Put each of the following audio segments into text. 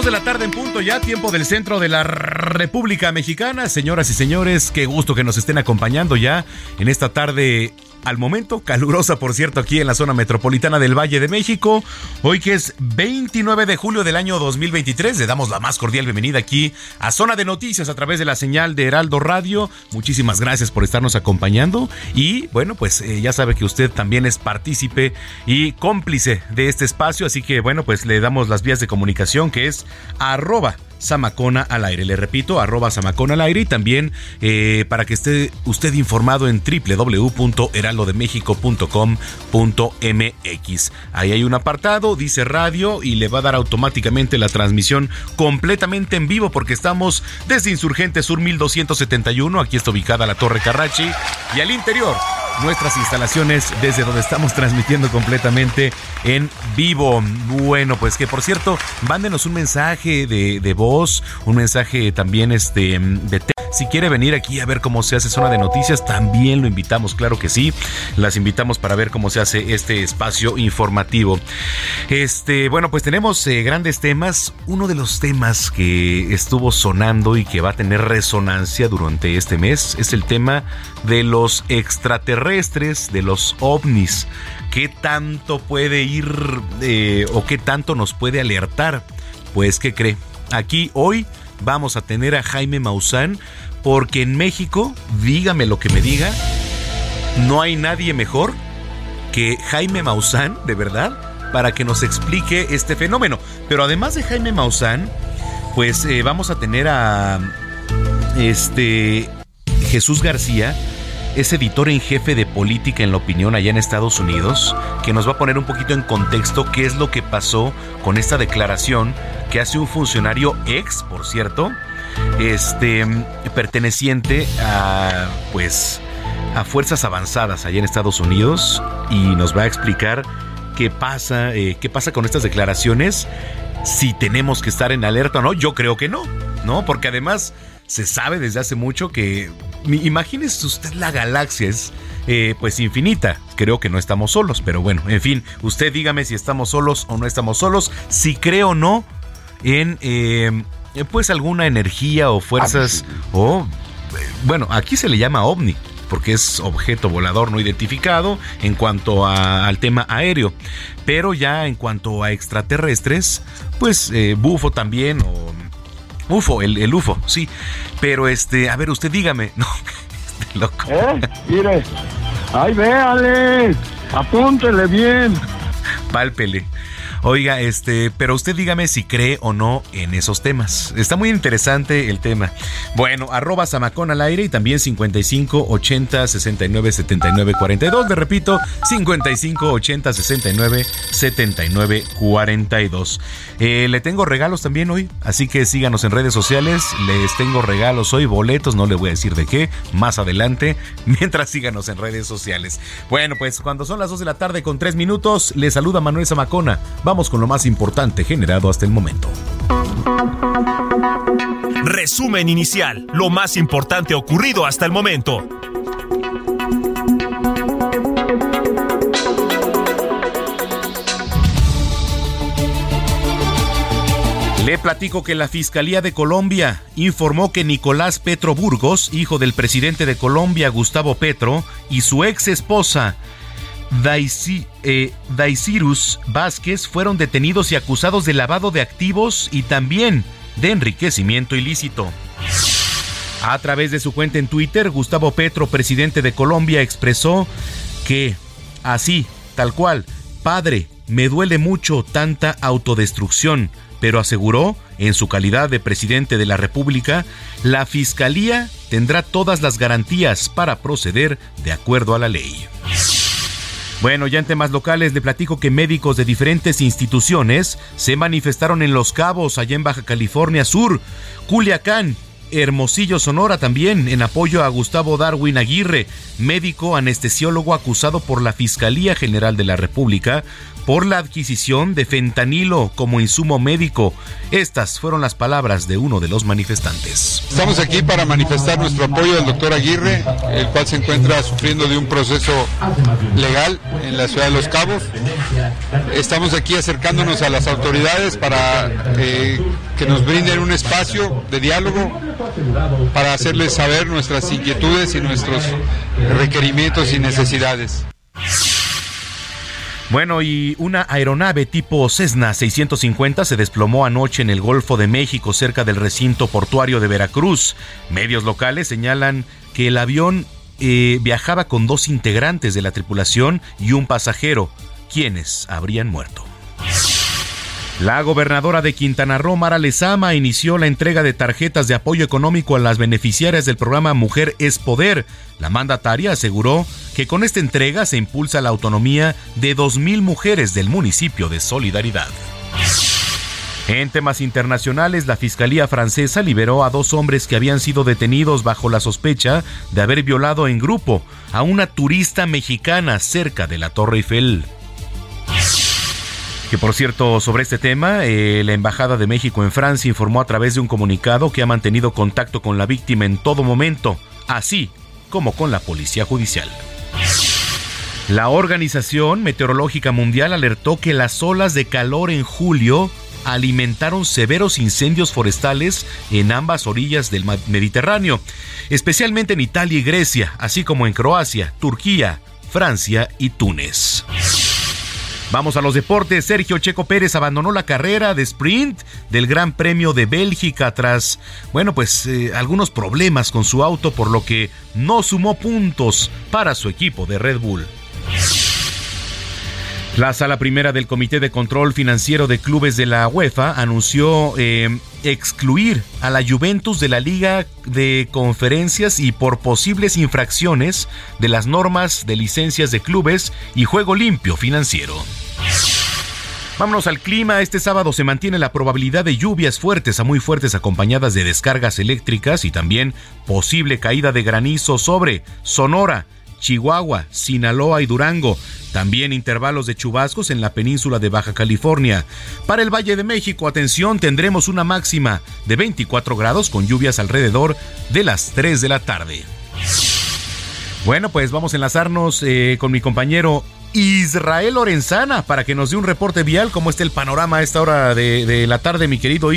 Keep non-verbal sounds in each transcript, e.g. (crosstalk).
2 de la tarde en punto ya, tiempo del centro de la República Mexicana. Señoras y señores, qué gusto que nos estén acompañando ya en esta tarde al momento, calurosa por cierto aquí en la zona metropolitana del Valle de México. Hoy que es 29 de julio del año 2023, le damos la más cordial bienvenida aquí a Zona de Noticias a través de la señal de Heraldo Radio. Muchísimas gracias por estarnos acompañando y bueno, pues eh, ya sabe que usted también es partícipe y cómplice de este espacio, así que bueno, pues le damos las vías de comunicación que es arroba Samacona al aire. Le repito, arroba Samacona al aire y también eh, para que esté usted informado en www.heraldodemexico.com.mx. Ahí hay un apartado, dice radio y le va a dar automáticamente la transmisión completamente en vivo porque estamos desde Insurgente Sur 1271. Aquí está ubicada la Torre Carrachi y al interior nuestras instalaciones desde donde estamos transmitiendo completamente en vivo. Bueno, pues que por cierto, mándenos un mensaje de, de voz, un mensaje también este, de si quiere venir aquí a ver cómo se hace zona de noticias, también lo invitamos, claro que sí. Las invitamos para ver cómo se hace este espacio informativo. Este, bueno, pues tenemos eh, grandes temas. Uno de los temas que estuvo sonando y que va a tener resonancia durante este mes es el tema de los extraterrestres, de los ovnis. ¿Qué tanto puede ir eh, o qué tanto nos puede alertar? Pues, ¿qué cree? Aquí hoy vamos a tener a Jaime Maussan, porque en México, dígame lo que me diga, no hay nadie mejor que Jaime Maussan, de verdad, para que nos explique este fenómeno. Pero además de Jaime Maussan, pues eh, vamos a tener a este Jesús García, es editor en jefe de política en la opinión allá en Estados Unidos, que nos va a poner un poquito en contexto qué es lo que pasó con esta declaración que hace un funcionario ex, por cierto, este perteneciente a pues a fuerzas avanzadas allá en Estados Unidos y nos va a explicar qué pasa, eh, qué pasa con estas declaraciones, si tenemos que estar en alerta o no. Yo creo que no, ¿no? Porque además se sabe desde hace mucho que, imagínese usted la galaxia es eh, pues infinita. Creo que no estamos solos, pero bueno, en fin, usted dígame si estamos solos o no estamos solos, si creo o no en eh, pues alguna energía o fuerzas o bueno, aquí se le llama ovni porque es objeto volador no identificado en cuanto al tema aéreo. Pero ya en cuanto a extraterrestres, pues eh, bufo también o UFO, el, el, UFO, sí. Pero este, a ver, usted dígame. (laughs) No, este loco. ¿Eh? Mire. Ay, véale. Apúntele bien. Pálpele. Oiga, este, pero usted dígame si cree o no en esos temas. Está muy interesante el tema. Bueno, arroba Samacón al aire y también 55 80 69 79 42. Le repito, 55 80 69 79 42. Eh, le tengo regalos también hoy, así que síganos en redes sociales. Les tengo regalos hoy, boletos, no le voy a decir de qué, más adelante, (laughs) mientras síganos en redes sociales. Bueno, pues cuando son las 2 de la tarde con 3 minutos, le saluda Manuel Zamacona. Vamos con lo más importante generado hasta el momento. Resumen inicial, lo más importante ocurrido hasta el momento. Le platico que la Fiscalía de Colombia informó que Nicolás Petro Burgos, hijo del presidente de Colombia, Gustavo Petro, y su ex esposa, eh, Daisirus Vázquez, fueron detenidos y acusados de lavado de activos y también de enriquecimiento ilícito. A través de su cuenta en Twitter, Gustavo Petro, presidente de Colombia, expresó que, así, tal cual, padre, me duele mucho tanta autodestrucción pero aseguró, en su calidad de presidente de la República, la Fiscalía tendrá todas las garantías para proceder de acuerdo a la ley. Bueno, ya en temas locales le platico que médicos de diferentes instituciones se manifestaron en Los Cabos, allá en Baja California Sur, Culiacán Hermosillo, Sonora, también en apoyo a Gustavo Darwin Aguirre, médico anestesiólogo acusado por la Fiscalía General de la República por la adquisición de fentanilo como insumo médico. Estas fueron las palabras de uno de los manifestantes. Estamos aquí para manifestar nuestro apoyo al doctor Aguirre, el cual se encuentra sufriendo de un proceso legal en la ciudad de Los Cabos. Estamos aquí acercándonos a las autoridades para eh, que nos brinden un espacio de diálogo para hacerles saber nuestras inquietudes y nuestros requerimientos y necesidades. Bueno, y una aeronave tipo Cessna 650 se desplomó anoche en el Golfo de México cerca del recinto portuario de Veracruz. Medios locales señalan que el avión eh, viajaba con dos integrantes de la tripulación y un pasajero, quienes habrían muerto. La gobernadora de Quintana Roo, Mara Lezama, inició la entrega de tarjetas de apoyo económico a las beneficiarias del programa Mujer es Poder. La mandataria aseguró que con esta entrega se impulsa la autonomía de 2.000 mujeres del municipio de Solidaridad. En temas internacionales, la Fiscalía francesa liberó a dos hombres que habían sido detenidos bajo la sospecha de haber violado en grupo a una turista mexicana cerca de la Torre Eiffel. Que por cierto, sobre este tema, eh, la Embajada de México en Francia informó a través de un comunicado que ha mantenido contacto con la víctima en todo momento, así como con la Policía Judicial. La Organización Meteorológica Mundial alertó que las olas de calor en julio alimentaron severos incendios forestales en ambas orillas del Mediterráneo, especialmente en Italia y Grecia, así como en Croacia, Turquía, Francia y Túnez. Vamos a los deportes. Sergio Checo Pérez abandonó la carrera de sprint del Gran Premio de Bélgica tras, bueno, pues eh, algunos problemas con su auto, por lo que no sumó puntos para su equipo de Red Bull. La sala primera del Comité de Control Financiero de Clubes de la UEFA anunció eh, excluir a la Juventus de la Liga de Conferencias y por posibles infracciones de las normas de licencias de clubes y juego limpio financiero. Vámonos al clima. Este sábado se mantiene la probabilidad de lluvias fuertes a muy fuertes acompañadas de descargas eléctricas y también posible caída de granizo sobre Sonora, Chihuahua, Sinaloa y Durango. También intervalos de chubascos en la península de Baja California. Para el Valle de México, atención, tendremos una máxima de 24 grados con lluvias alrededor de las 3 de la tarde. Bueno, pues vamos a enlazarnos eh, con mi compañero Israel Lorenzana para que nos dé un reporte vial. ¿Cómo está el panorama a esta hora de, de la tarde, mi querido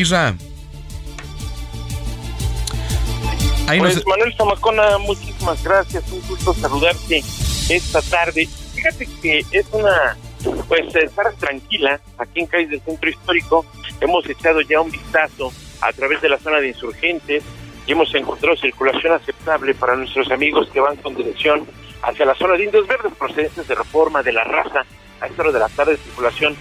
Pues Manuel Zamacona, muchísimas gracias, un gusto saludarte esta tarde. Fíjate que es una, pues, estar tranquila aquí en Calles del Centro Histórico. Hemos echado ya un vistazo a través de la zona de insurgentes y hemos encontrado circulación aceptable para nuestros amigos que van con dirección hacia la zona de Indios Verdes procedentes de Reforma de la Raza. A esta hora de la tarde, circulación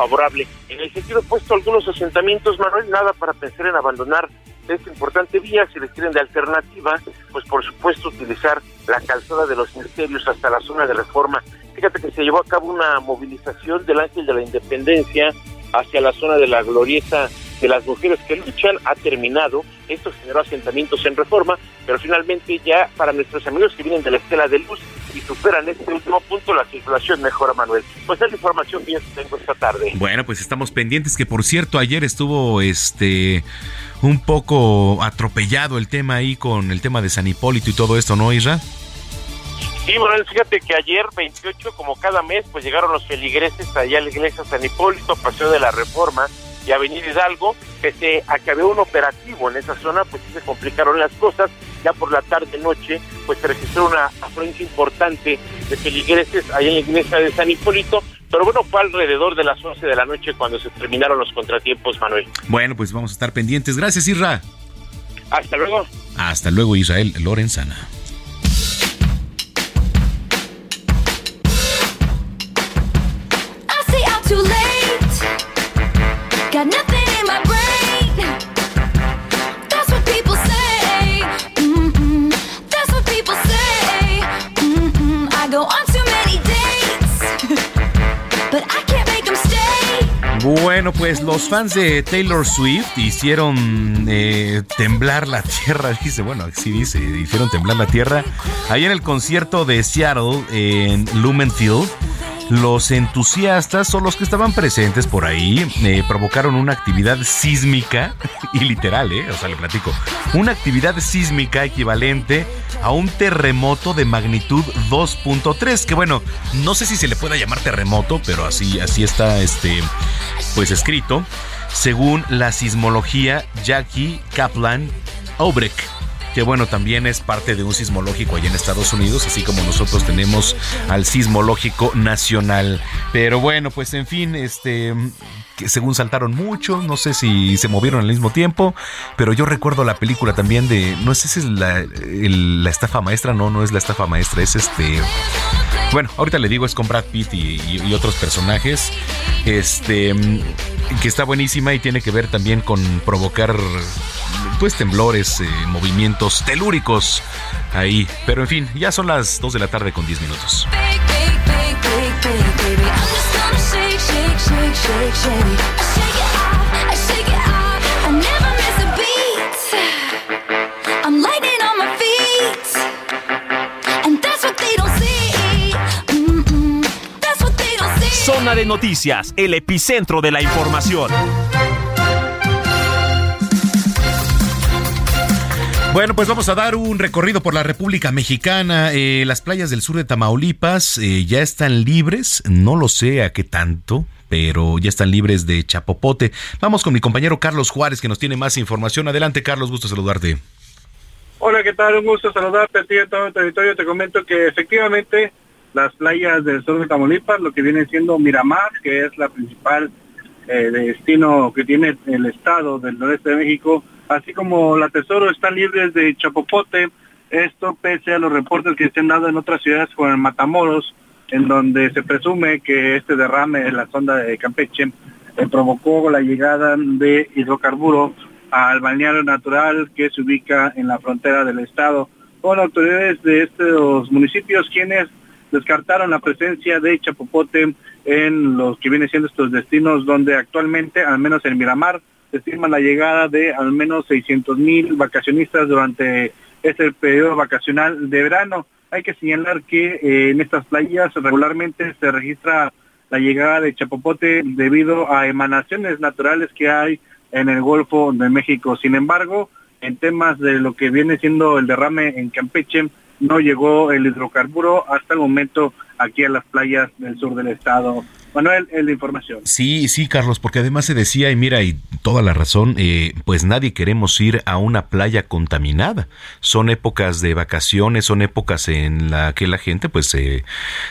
favorable. En el sentido opuesto, algunos asentamientos, Manuel, nada para pensar en abandonar esta importante vía, si les quieren de alternativa, pues por supuesto utilizar la calzada de los ministerios hasta la zona de reforma. Fíjate que se llevó a cabo una movilización del Ángel de la Independencia hacia la zona de la glorieta de las mujeres que luchan ha terminado. Esto generó asentamientos en reforma, pero finalmente ya para nuestros amigos que vienen de la Estela de Luz y superan este último punto, la circulación mejora, Manuel. Pues es la información que yo tengo esta tarde. Bueno, pues estamos pendientes que por cierto ayer estuvo este un poco atropellado el tema ahí con el tema de San Hipólito y todo esto, ¿no, Isra? Sí, Manuel, fíjate que ayer, 28, como cada mes, pues llegaron los feligreses allá a la iglesia San Hipólito, Paseo de la Reforma, y Avenida Hidalgo, pese a que había un operativo en esa zona, pues sí se complicaron las cosas. Ya por la tarde-noche, pues se registró una afluencia importante de feligreses allá en la iglesia de San Hipólito, pero bueno, fue alrededor de las 11 de la noche cuando se terminaron los contratiempos, Manuel. Bueno, pues vamos a estar pendientes. Gracias, Isra. Hasta luego. Hasta luego, Israel Lorenzana. Bueno, pues los fans de Taylor Swift hicieron eh, temblar la tierra, (laughs) dice, bueno, sí dice, hicieron temblar la tierra. Ahí en el concierto de Seattle, en Lumenfield, los entusiastas son los que estaban presentes por ahí, eh, provocaron una actividad sísmica, (laughs) y literal, ¿eh? O sea, le platico, una actividad sísmica equivalente a un terremoto de magnitud 2.3, que bueno, no sé si se le pueda llamar terremoto, pero así, así está este, pues escrito, según la sismología Jackie Kaplan Obrecht que bueno, también es parte de un sismológico allá en Estados Unidos, así como nosotros tenemos al sismológico nacional. Pero bueno, pues en fin, este según saltaron mucho, no sé si se movieron al mismo tiempo, pero yo recuerdo la película también de, no sé si es la, la estafa maestra, no, no es la estafa maestra, es este... Bueno, ahorita le digo, es con Brad Pitt y, otros personajes. Este, que está buenísima y tiene que ver también con provocar, pues, temblores, eh, movimientos telúricos ahí. Pero en fin, ya son las 2 de la tarde con 10 minutos. Zona de noticias, el epicentro de la información. Bueno, pues vamos a dar un recorrido por la República Mexicana. Eh, las playas del sur de Tamaulipas eh, ya están libres, no lo sé a qué tanto, pero ya están libres de chapopote. Vamos con mi compañero Carlos Juárez, que nos tiene más información. Adelante, Carlos, gusto saludarte. Hola, ¿qué tal? Un gusto saludarte a ti todo el territorio. Te comento que efectivamente las playas del sur de Tamaulipas, lo que viene siendo Miramar, que es la principal eh, destino que tiene el estado del noreste de México, así como la Tesoro están libres de Chapopote, esto pese a los reportes que se han dado en otras ciudades como en Matamoros, en donde se presume que este derrame en la sonda de Campeche eh, provocó la llegada de hidrocarburo al balneario natural que se ubica en la frontera del estado. Con autoridades de estos municipios quienes descartaron la presencia de Chapopote en los que vienen siendo estos destinos donde actualmente, al menos en Miramar, se estima la llegada de al menos 600 mil vacacionistas durante este periodo vacacional de verano. Hay que señalar que eh, en estas playas regularmente se registra la llegada de Chapopote debido a emanaciones naturales que hay en el Golfo de México. Sin embargo, en temas de lo que viene siendo el derrame en Campeche, no llegó el hidrocarburo hasta el momento aquí a las playas del sur del estado. Manuel, es la información. Sí, sí, Carlos, porque además se decía, y mira, y toda la razón, eh, pues nadie queremos ir a una playa contaminada. Son épocas de vacaciones, son épocas en la que la gente pues se,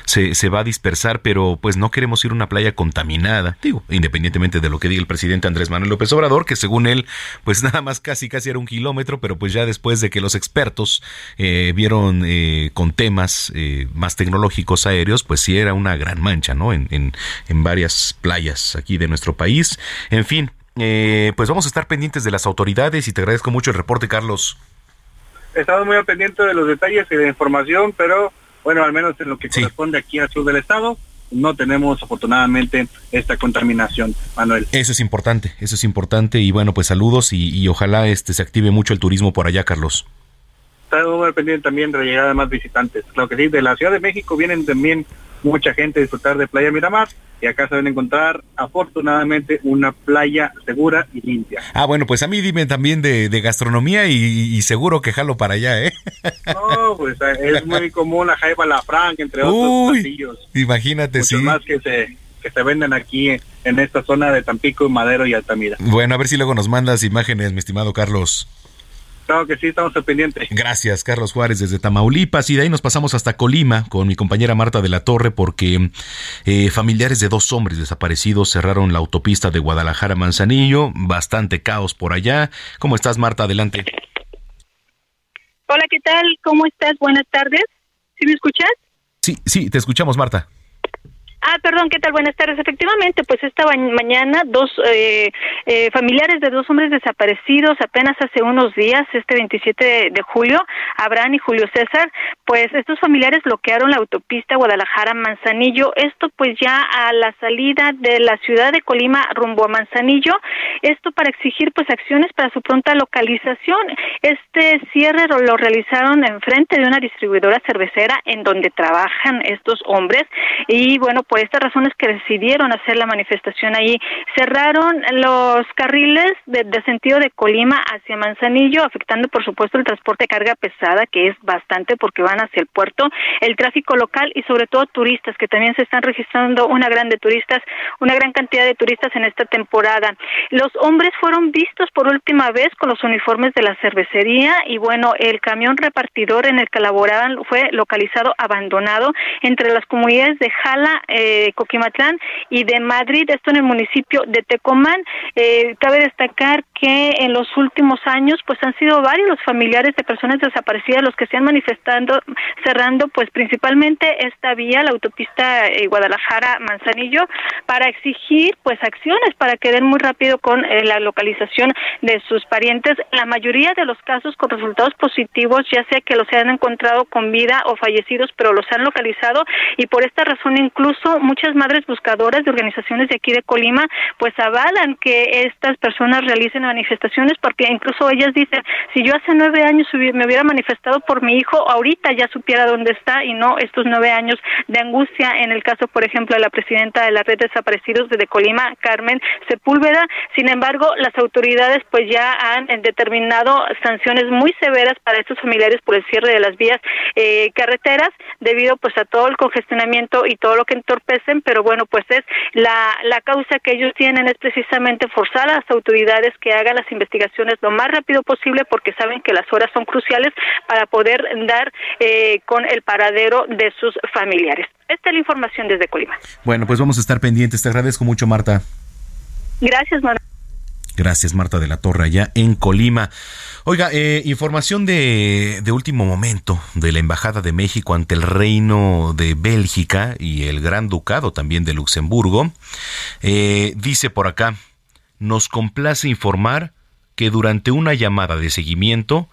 se, va a dispersar, pero pues no queremos ir a una playa contaminada. Digo, independientemente de lo que diga el presidente Andrés Manuel López Obrador, que según él, pues (laughs) nada más casi casi era un kilómetro, pero pues ya después de que los expertos eh, vieron eh, con temas más tecnológicos aéreos, pues sí era una gran mancha, ¿no? en en varias playas aquí de nuestro país. En fin, eh, pues vamos a estar pendientes de las autoridades y te agradezco mucho el reporte, Carlos. Estamos muy al pendiente de los detalles y de la información, pero bueno, al menos en lo que corresponde aquí al sur del estado, no tenemos afortunadamente esta contaminación, Manuel. Eso es importante, eso es importante y bueno, pues saludos y, ojalá este se active mucho el turismo por allá, Carlos. Estamos muy al pendiente también de la llegada de más visitantes. Claro que sí, de la Ciudad de México vienen también mucha gente disfrutar de Playa Miramar y acá se van a encontrar afortunadamente una playa segura y limpia. Ah, bueno, pues a mí dime también de, gastronomía y, seguro que jalo para allá, ¿eh? (laughs) No, pues eh, es muy común la jaiba la franca, entre otros platillos. Imagínate, Mucho sí. más que se que se venden aquí en esta zona de Tampico, Madero y Altamira. Bueno, a ver si luego nos mandas imágenes, mi estimado Carlos. Claro que sí, estamos al pendiente. Gracias, Carlos Juárez, desde Tamaulipas. Y de ahí nos pasamos hasta Colima con mi compañera Marta de la Torre, porque eh, familiares de dos hombres desaparecidos cerraron la autopista de Guadalajara Manzanillo. Bastante caos por allá. ¿Cómo estás, Marta? Adelante. Hola, ¿qué tal? ¿Cómo estás? Buenas tardes. ¿Sí me escuchas? Sí, sí, te escuchamos, Marta. Ah, perdón, ¿qué tal? Buenas tardes. Efectivamente, pues esta mañana dos eh, eh, familiares de dos hombres desaparecidos apenas hace unos días, este 27 de, julio, Abraham y Julio César, pues estos familiares bloquearon la autopista Guadalajara-Manzanillo, esto pues ya a la salida de la ciudad de Colima rumbo a Manzanillo, esto para exigir pues acciones para su pronta localización. Este cierre lo realizaron enfrente de una distribuidora cervecera en donde trabajan estos hombres y bueno, por estas razones que decidieron hacer la manifestación ahí. Cerraron los carriles de, sentido de Colima hacia Manzanillo, afectando por supuesto el transporte de carga pesada, que es bastante porque van hacia el puerto, el tráfico local y sobre todo turistas, que también se están registrando una gran de turistas, una gran cantidad de turistas en esta temporada. Los hombres fueron vistos por última vez con los uniformes de la cervecería y bueno, el camión repartidor en el que laboraban fue localizado abandonado entre las comunidades de Jala, eh, Coquimatlán y de Madrid, esto en el municipio de Tecomán. Eh, cabe destacar que en los últimos años pues han sido varios los familiares de personas desaparecidas los que se han manifestando cerrando pues principalmente esta vía, la autopista eh, Guadalajara-Manzanillo, para exigir pues acciones para que den muy rápido con eh, la localización de sus parientes. La mayoría de los casos con resultados positivos, ya sea que los hayan encontrado con vida o fallecidos, pero los han localizado y por esta razón incluso muchas madres buscadoras de organizaciones de aquí de Colima pues avalan que estas personas realicen manifestaciones porque incluso ellas dicen, si yo hace nueve años me hubiera manifestado por mi hijo, ahorita ya supiera dónde está y no estos nueve años de angustia en el caso, por ejemplo, de la presidenta de la red de desaparecidos de Colima, Carmen Sepúlveda. Sin embargo, las autoridades pues ya han determinado sanciones muy severas para estos familiares por el cierre de las vías eh, carreteras debido pues a todo el congestionamiento y todo lo que entorpece pero bueno, pues es la, la causa que ellos tienen es precisamente forzar a las autoridades que hagan las investigaciones lo más rápido posible porque saben que las horas son cruciales para poder dar eh, con el paradero de sus familiares. Esta es la información desde Colima. Bueno, pues vamos a estar pendientes. Te agradezco mucho, Marta. Gracias, Manuel. Gracias, Marta de la Torre, allá en Colima. Oiga, eh, información de, de, último momento de la Embajada de México ante el Reino de Bélgica y el Gran Ducado también de Luxemburgo. Eh, dice por acá, nos complace informar que durante una llamada de seguimiento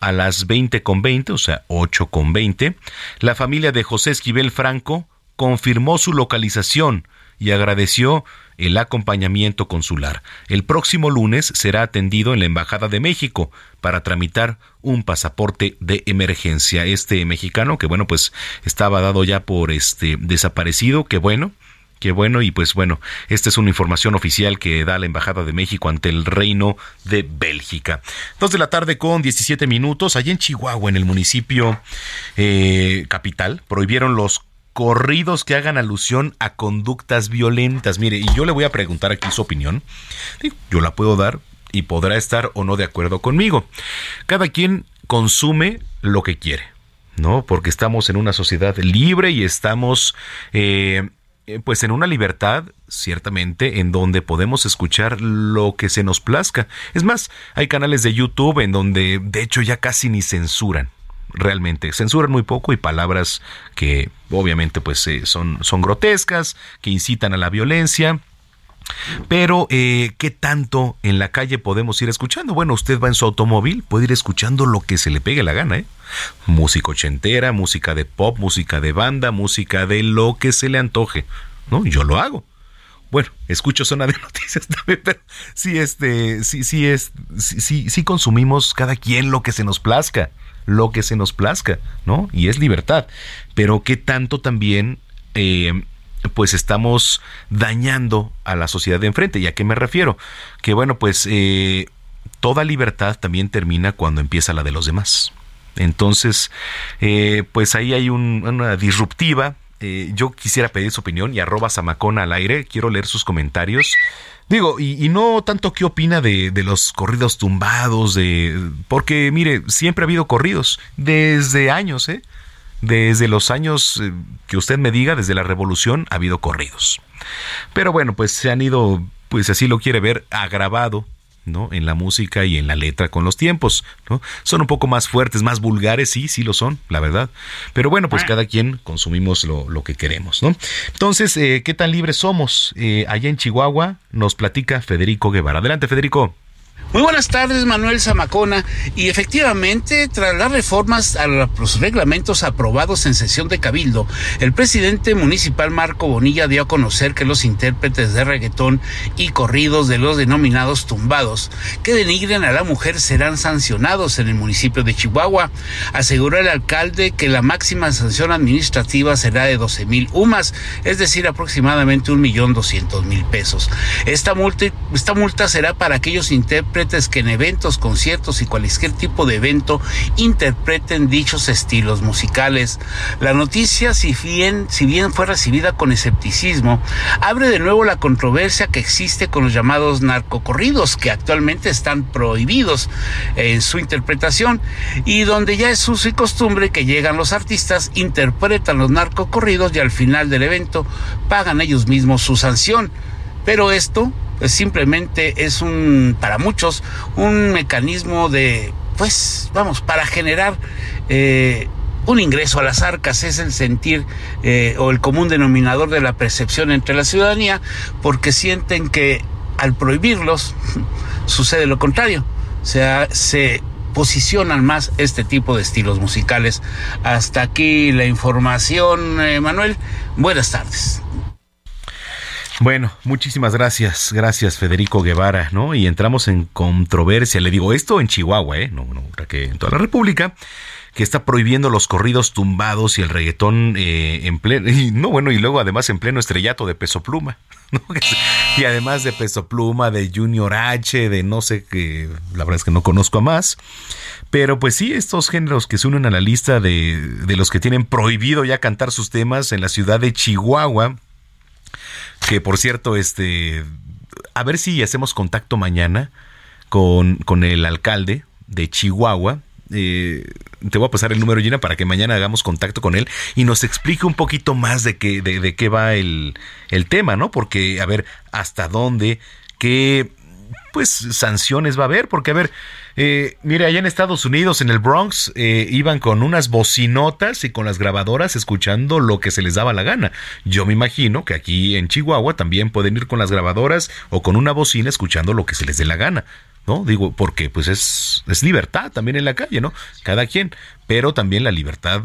a las 20 con 20, o sea, 8 con 20, la familia de José Esquivel Franco confirmó su localización y agradeció el acompañamiento consular. El próximo lunes será atendido en la Embajada de México para tramitar un pasaporte de emergencia. Este mexicano, que bueno, pues estaba dado ya por este desaparecido, que bueno, Qué bueno, y pues bueno, esta es una información oficial que da la Embajada de México ante el Reino de Bélgica. Dos de la tarde con 17 minutos, allá en Chihuahua, en el municipio eh, capital, prohibieron los corridos que hagan alusión a conductas violentas. Mire, y yo le voy a preguntar aquí su opinión. Yo la puedo dar y podrá estar o no de acuerdo conmigo. Cada quien consume lo que quiere, ¿no? Porque estamos en una sociedad libre y estamos... Eh, pues en una libertad, ciertamente, en donde podemos escuchar lo que se nos plazca. Es más, hay canales de YouTube en donde, de hecho, ya casi ni censuran realmente. Censuran muy poco y palabras que obviamente pues eh, son, son grotescas, que incitan a la violencia. Pero, eh, ¿qué tanto en la calle podemos ir escuchando? Bueno, usted va en su automóvil, puede ir escuchando lo que se le pegue la gana, ¿eh? Música ochentera, música de pop, música de banda, música de lo que se le antoje, ¿no? Yo lo hago. Bueno, escucho zona de (laughs) noticias también, pero sí, este, sí, sí, es, sí, sí consumimos cada quien lo que se nos plazca lo que se nos plazca, ¿no? Y es libertad. Pero qué tanto también, eh, pues estamos dañando a la sociedad de enfrente. ¿Y a qué me refiero? Que bueno, pues eh, toda libertad también termina cuando empieza la de los demás. Entonces, eh, pues ahí hay una disruptiva eh, yo quisiera pedir su opinión y arroba Samacona al aire. Quiero leer sus comentarios. Digo, y, no tanto qué opina de, de, los corridos tumbados, de porque mire, siempre ha habido corridos, desde años, ¿eh? Desde los años eh, que usted me diga, desde la revolución, ha habido corridos. Pero bueno, pues se han ido, pues así lo quiere ver, agravado ¿no? En la música y en la letra con los tiempos, ¿no? Son un poco más fuertes, más vulgares, sí, sí lo son, la verdad. Pero bueno, pues cada quien consumimos lo, lo que queremos, ¿no? Entonces, eh, ¿qué tan libres somos? Eh, allá en Chihuahua nos platica Federico Guevara. Adelante, Federico. Muy buenas tardes, Manuel Zamacona. Y efectivamente, tras las reformas a los reglamentos aprobados en sesión de Cabildo, el presidente municipal Marco Bonilla dio a conocer que los intérpretes de reggaetón y corridos de los denominados tumbados que denigren a la mujer serán sancionados en el municipio de Chihuahua. Aseguró el alcalde que la máxima sanción administrativa será de 12 mil UMAS, es decir, aproximadamente un millón doscientos mil pesos. Esta multa, esta multa será para aquellos intérpretes que en eventos, conciertos y cualquier tipo de evento interpreten dichos estilos musicales. La noticia, si bien, fue recibida con escepticismo, abre de nuevo la controversia que existe con los llamados narcocorridos, que actualmente están prohibidos en su interpretación y donde ya es uso y costumbre que llegan los artistas, interpretan los narcocorridos y al final del evento pagan ellos mismos su sanción. Pero esto simplemente es un, para muchos, un mecanismo de, pues, vamos, para generar eh, un ingreso a las arcas, es el sentir eh, o el común denominador de la percepción entre la ciudadanía, porque sienten que al prohibirlos (laughs) sucede lo contrario, o sea, se posicionan más este tipo de estilos musicales. Hasta aquí la información, eh, Manuel. Buenas tardes. Bueno, muchísimas gracias, gracias Federico Guevara, ¿no? Y entramos en controversia, le digo esto en Chihuahua, ¿eh? No, no, que en toda la República, que está prohibiendo los corridos tumbados y el reggaetón eh, en pleno, y no, bueno, y luego además en pleno estrellato de peso pluma, (laughs) ¿no? Y además de peso pluma, de Junior H, de no sé qué, la verdad es que no conozco a más. Pero pues sí, estos géneros que se unen a la lista de, de los que tienen prohibido ya cantar sus temas en la ciudad de Chihuahua, que por cierto, este, a ver si hacemos contacto mañana con, con el alcalde de Chihuahua. Eh, te voy a pasar el número, Gina, para que mañana hagamos contacto con él y nos explique un poquito más de qué, de, de qué va el, el tema, ¿no? Porque, a ver, hasta dónde, qué pues sanciones va a haber, porque a ver, eh, mire, allá en Estados Unidos, en el Bronx, eh, iban con unas bocinotas y con las grabadoras escuchando lo que se les daba la gana. Yo me imagino que aquí en Chihuahua también pueden ir con las grabadoras o con una bocina escuchando lo que se les dé la gana. ¿No? Digo, porque pues es, es libertad también en la calle, ¿no? Cada quien. Pero también la libertad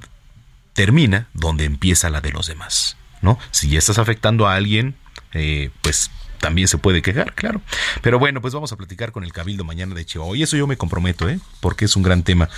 termina donde empieza la de los demás, ¿no? Si ya estás afectando a alguien, eh, pues también se puede quejar, claro. Pero bueno, pues vamos a platicar con el Cabildo mañana de Chihuahua. Y eso yo me comprometo, ¿eh? Porque es un gran tema.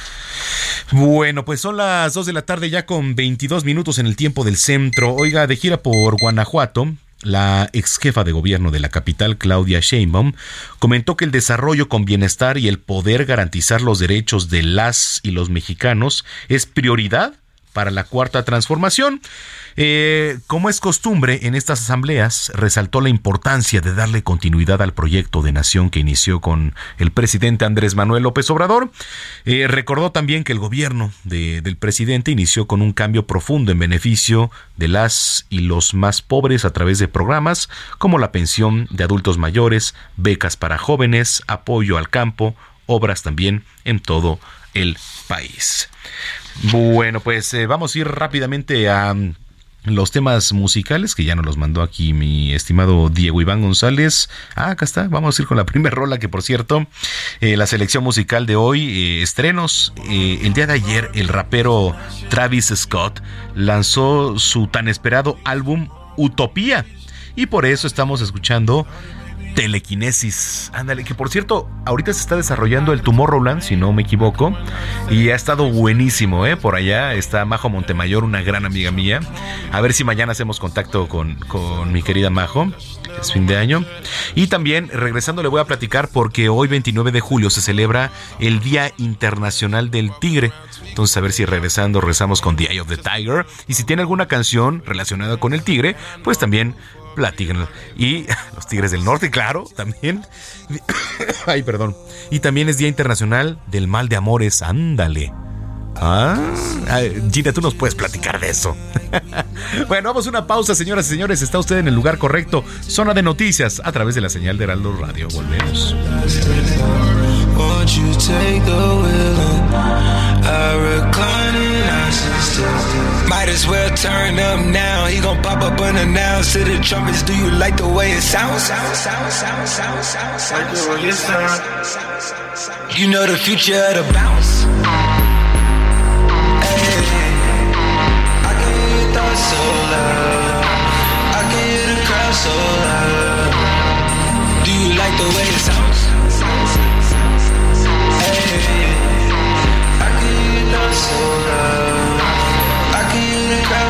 Bueno, pues son las 2 de la tarde ya con 22 minutos en el tiempo del centro. Oiga, de gira por Guanajuato. La ex jefa de gobierno de la capital, Claudia Sheinbaum, comentó que el desarrollo con bienestar y el poder garantizar los derechos de las y los mexicanos es prioridad para la cuarta transformación. Eh, como es costumbre en estas asambleas, resaltó la importancia de darle continuidad al proyecto de nación que inició con el presidente Andrés Manuel López Obrador. Eh, recordó también que el gobierno del presidente inició con un cambio profundo en beneficio de las y los más pobres a través de programas como la pensión de adultos mayores, becas para jóvenes, apoyo al campo, obras también en todo el país. Bueno, pues eh, vamos a ir rápidamente a los temas musicales que ya nos los mandó aquí mi estimado Diego Iván González. Ah, acá está, vamos a ir con la (laughs) primera rola que por cierto, eh, la selección musical de hoy, eh, estrenos, el día de ayer el rapero Travis Scott lanzó su tan esperado álbum Utopía y por eso estamos escuchando telequinesis. Ándale, que por cierto, ahorita se está desarrollando el Tomorrowland, si no me equivoco, y ha estado buenísimo, ¿eh? Por allá está Majo Montemayor, una gran amiga mía. A ver si mañana hacemos contacto con, con mi querida Majo. Es fin de año. Y también, regresando, le voy a platicar porque hoy, 29 de julio, se celebra el Día Internacional del Tigre. Entonces, a ver si regresando rezamos con The Eye of the Tiger. Y si tiene alguna canción relacionada con el tigre, pues también platíquenlo. Y (laughs) los Tigres del Norte, claro, también. (coughs) Ay, perdón. Y también es Día Internacional del Mal de Amores. Ándale. Ah, Gina, tú nos puedes platicar de eso. (laughs) bueno, vamos a una pausa, señoras y señores. Está usted en el lugar correcto. Zona de noticias a través de la señal de Heraldo Radio. Volvemos. Might as well turn up now. He gon' pop up unannounced to the trumpets. Do you like the way it sounds? You know the future of the bounce. Hey, I can hear your thoughts so loud. I can hear the crowd so loud. Do you like the way it sounds? Hey, I can hear your thoughts so loud.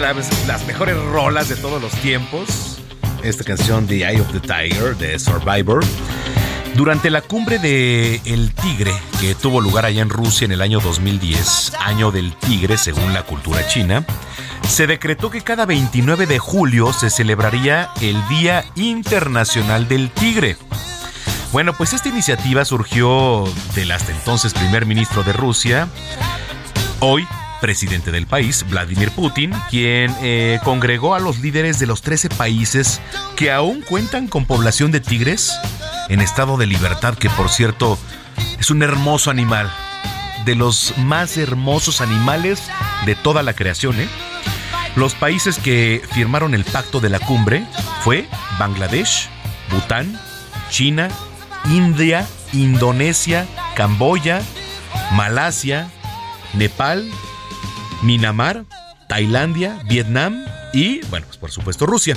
Las mejores rolas de todos los tiempos. Esta canción The Eye of the Tiger de Survivor. Durante la cumbre de El Tigre, que tuvo lugar allá en Rusia en el año 2010, año del tigre según la cultura china, se decretó que cada 29 de julio se celebraría el Día Internacional del Tigre. Bueno, pues esta iniciativa surgió del hasta entonces primer ministro de Rusia, hoy presidente del país, Vladimir Putin, quien eh, congregó a los líderes de los 13 países que aún cuentan con población de tigres en estado de libertad, que por cierto es un hermoso animal, de los más hermosos animales de toda la creación. ¿eh? Los países que firmaron el pacto de la cumbre fue Bangladesh, Bután, China, India, Indonesia, Camboya, Malasia, Nepal, Myanmar, Tailandia, Vietnam y, bueno, pues por supuesto Rusia.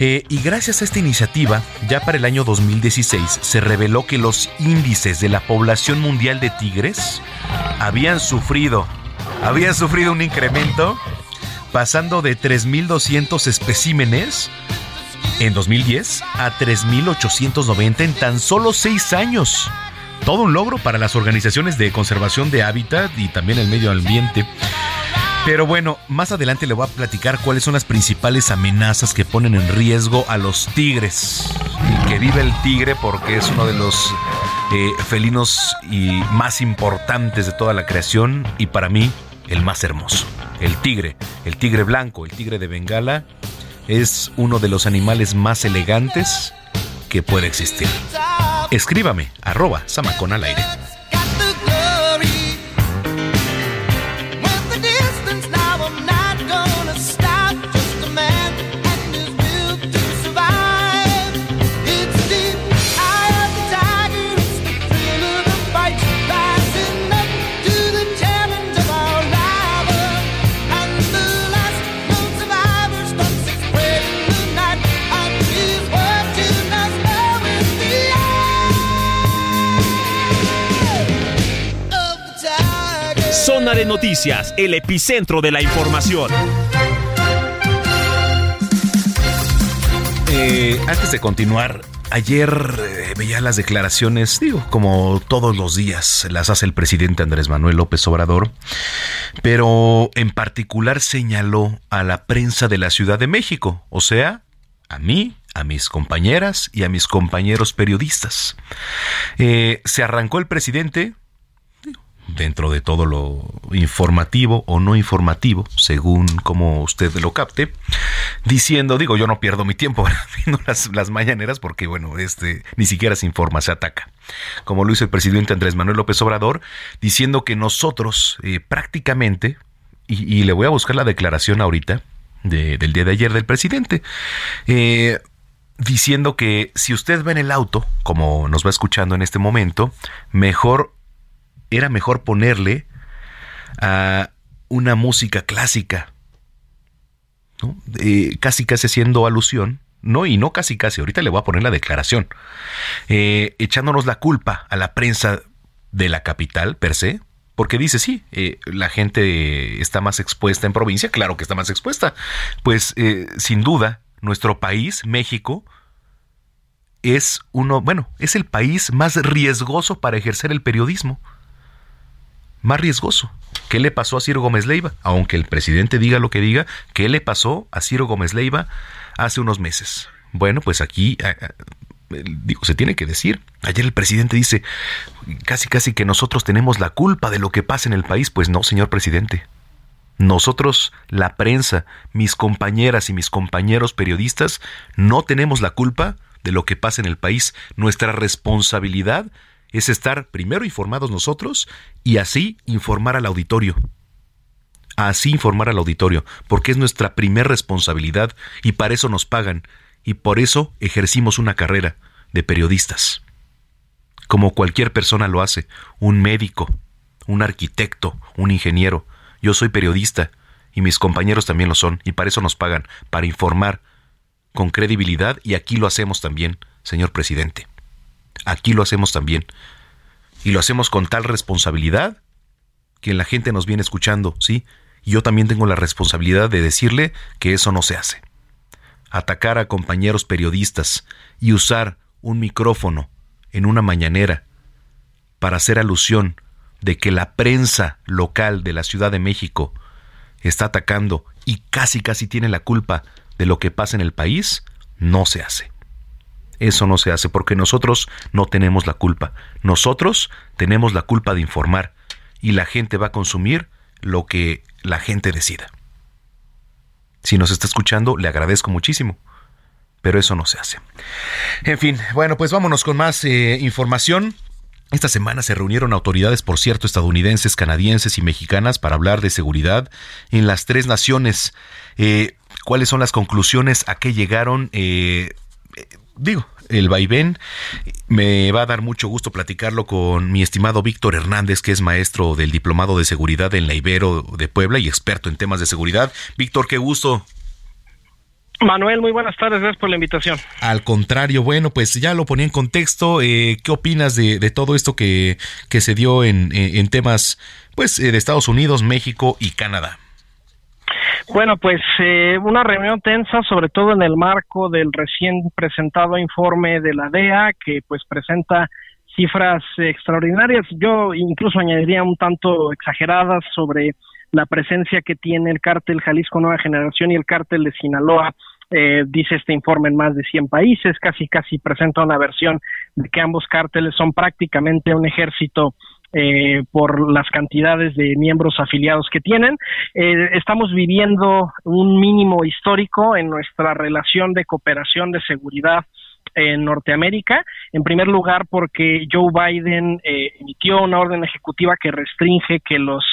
Eh, y gracias a esta iniciativa, ya para el año 2016 se reveló que los índices de la población mundial de tigres habían sufrido, habían sufrido un incremento pasando de 3.200 especímenes en 2010 a 3.890 en tan solo seis años. Todo un logro para las organizaciones de conservación de hábitat y también el medio ambiente. Pero bueno, más adelante le voy a platicar cuáles son las principales amenazas que ponen en riesgo a los tigres. Y que vive el tigre porque es uno de los eh, felinos y más importantes de toda la creación y para mí el más hermoso. El tigre, el tigre blanco, el tigre de Bengala es uno de los animales más elegantes que puede existir. Escríbame, arroba Samacón al aire. De Noticias, el epicentro de la información. Eh, antes de continuar, ayer eh, veía las declaraciones, digo, como todos los días las hace el presidente Andrés Manuel López Obrador, pero en particular señaló a la prensa de la Ciudad de México, o sea, a mí, a mis compañeras y a mis compañeros periodistas. Eh, se arrancó el presidente dentro de todo lo informativo o no informativo, según como usted lo capte, diciendo, digo, yo no pierdo mi tiempo (laughs) viendo las, las, mañaneras porque, bueno, este ni siquiera se informa, se ataca. Como lo hizo el presidente Andrés Manuel López Obrador, diciendo que nosotros eh, prácticamente, y, le voy a buscar la declaración ahorita del día de ayer del presidente, eh, diciendo que si usted va en el auto, como nos va escuchando en este momento, mejor era mejor ponerle a una música clásica, ¿no? casi casi haciendo alusión, no, y no casi casi, ahorita le voy a poner la declaración, eh, echándonos la culpa a la prensa de la capital per se, porque dice, sí, eh, la gente está más expuesta en provincia, claro que está más expuesta, pues eh, sin duda, nuestro país, México, es uno, bueno, es el país más riesgoso para ejercer el periodismo más riesgoso. ¿Qué le pasó a Ciro Gómez Leiva? Aunque el presidente diga lo que diga, ¿qué le pasó a Ciro Gómez Leiva hace unos meses? Bueno, pues aquí digo, se tiene que decir. Ayer el presidente dice casi casi que nosotros tenemos la culpa de lo que pasa en el país. Pues no, señor presidente. Nosotros, la prensa, mis compañeras y mis compañeros periodistas, no tenemos la culpa de lo que pasa en el país. Nuestra responsabilidad es estar primero informados nosotros y así informar al auditorio. Así informar al auditorio, porque es nuestra primer responsabilidad y para eso nos pagan y por eso ejercimos una carrera de periodistas. Como cualquier persona lo hace, un médico, un arquitecto, un ingeniero. Yo soy periodista y mis compañeros también lo son y para eso nos pagan, para informar con credibilidad y aquí lo hacemos también, señor presidente. Aquí lo hacemos también. Y lo hacemos con tal responsabilidad que la gente nos viene escuchando, ¿sí? Y yo también tengo la responsabilidad de decirle que eso no se hace. Atacar a compañeros periodistas y usar un micrófono en una mañanera para hacer alusión de que la prensa local de la Ciudad de México está atacando y casi casi tiene la culpa de lo que pasa en el país, no se hace. Eso no se hace porque nosotros no tenemos la culpa. Nosotros tenemos la culpa de informar y la gente va a consumir lo que la gente decida. Si nos está escuchando, le agradezco muchísimo, pero eso no se hace. En fin, bueno, pues vámonos con más eh, información. Esta semana se reunieron autoridades, por cierto, estadounidenses, canadienses y mexicanas para hablar de seguridad en las tres naciones. Eh, ¿Cuáles son las conclusiones a qué llegaron? Eh, digo, el vaivén. Me va a dar mucho gusto platicarlo con mi estimado Víctor Hernández, que es maestro del Diplomado de Seguridad en la Ibero de Puebla y experto en temas de seguridad. Víctor, qué gusto. Manuel, muy buenas tardes, gracias por la invitación. Al contrario, bueno, pues ya lo ponía en contexto. Eh, ¿Qué opinas de, todo esto que, que se dio en, en temas pues, eh, de Estados Unidos, México y Canadá? Bueno, pues eh, una reunión tensa, sobre todo en el marco del recién presentado informe de la DEA, que pues presenta cifras extraordinarias. Yo incluso añadiría un tanto exageradas sobre la presencia que tiene el cártel Jalisco Nueva Generación y el cártel de Sinaloa. Eh, dice este informe en más de 100 países, casi casi presenta una versión de que ambos cárteles son prácticamente un ejército eh, por las cantidades de miembros afiliados que tienen. Eh, estamos viviendo un mínimo histórico en nuestra relación de cooperación de seguridad en Norteamérica, en primer lugar porque Joe Biden eh, emitió una orden ejecutiva que restringe que los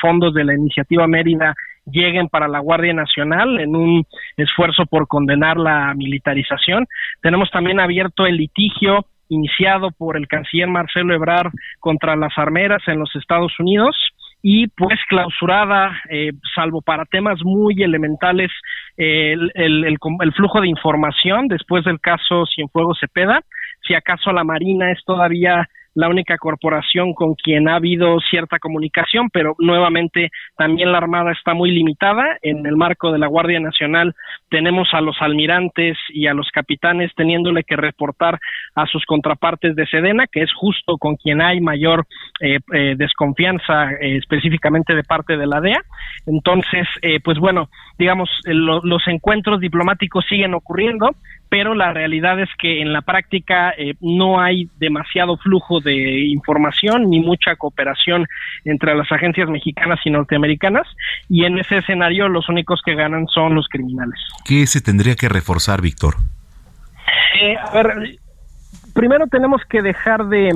fondos de la iniciativa Mérida lleguen para la Guardia Nacional en un esfuerzo por condenar la militarización. Tenemos también abierto el litigio iniciado por el canciller Marcelo Ebrard contra las armeras en los Estados Unidos y pues clausurada, eh, salvo para temas muy elementales, el, el, flujo de información después del caso Cienfuegos Cepeda. Si acaso la Marina es todavía la única corporación con quien ha habido cierta comunicación, pero nuevamente también la Armada está muy limitada. En el marco de la Guardia Nacional tenemos a los almirantes y a los capitanes teniéndole que reportar a sus contrapartes de Sedena, que es justo con quien hay mayor eh, eh, desconfianza eh, específicamente de parte de la DEA. Entonces, pues bueno, digamos, los encuentros diplomáticos siguen ocurriendo pero la realidad es que en la práctica eh, no hay demasiado flujo de información ni mucha cooperación entre las agencias mexicanas y norteamericanas y en ese escenario los únicos que ganan son los criminales. ¿Qué se tendría que reforzar, Víctor? Eh, a ver, primero tenemos que dejar de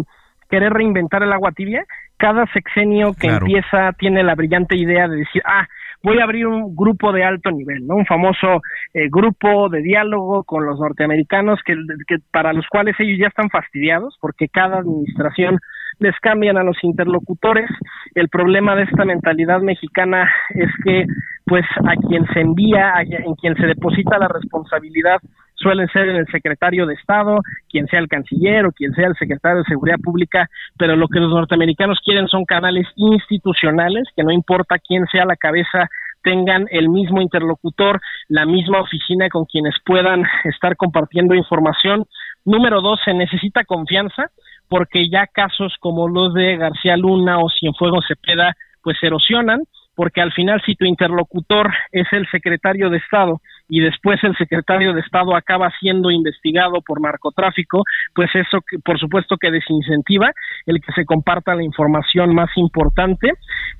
querer reinventar el agua tibia. Cada sexenio que empieza tiene la brillante idea de decir, ah, voy a abrir un grupo de alto nivel, ¿no? Un famoso eh, grupo de diálogo con los norteamericanos que, que, para los cuales ellos ya están fastidiados porque cada administración les cambian a los interlocutores. El problema de esta mentalidad mexicana es que pues a quien se envía, a, en quien se deposita la responsabilidad suelen ser el secretario de Estado, quien sea el canciller o quien sea el secretario de Seguridad Pública, pero lo que los norteamericanos quieren son canales institucionales, que no importa quién sea la cabeza tengan el mismo interlocutor, la misma oficina con quienes puedan estar compartiendo información. Número dos, se necesita confianza, porque ya casos como los de García Luna o Cienfuegos Cepeda, pues erosionan porque al final si tu interlocutor es el secretario de Estado y después el secretario de Estado acaba siendo investigado por narcotráfico, pues eso por supuesto que desincentiva el que se comparta la información más importante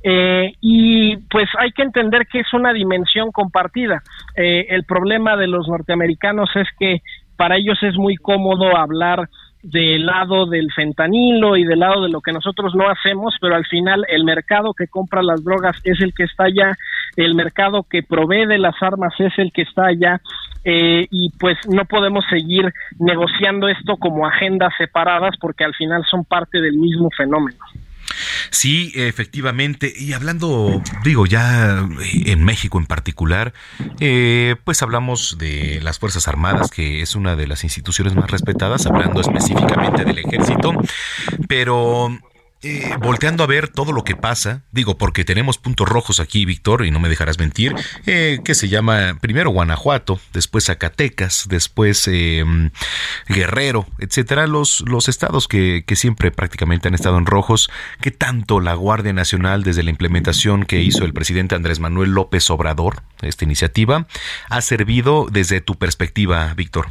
eh, y pues hay que entender que es una dimensión compartida. Eh, el problema de los norteamericanos es que para ellos es muy cómodo hablar del lado del fentanilo y del lado de lo que nosotros no hacemos, pero al final el mercado que compra las drogas es el que está allá, el mercado que provee de las armas es el que está allá, eh, y pues no podemos seguir negociando esto como agendas separadas porque al final son parte del mismo fenómeno. Sí, efectivamente. Y hablando, digo, ya eh, en México en particular, eh, pues hablamos de las Fuerzas Armadas, que es una de las instituciones más respetadas, hablando específicamente del ejército, pero eh, volteando a ver todo lo que pasa, digo, porque tenemos puntos rojos aquí, Víctor, y no me dejarás mentir, eh, que se llama primero Guanajuato, después Zacatecas, después em, Guerrero, etcétera, los, los estados que, que siempre prácticamente han estado en rojos, que tanto la Guardia Nacional, desde la implementación que hizo el presidente Andrés Manuel López Obrador, esta iniciativa, ha servido desde tu perspectiva, Víctor.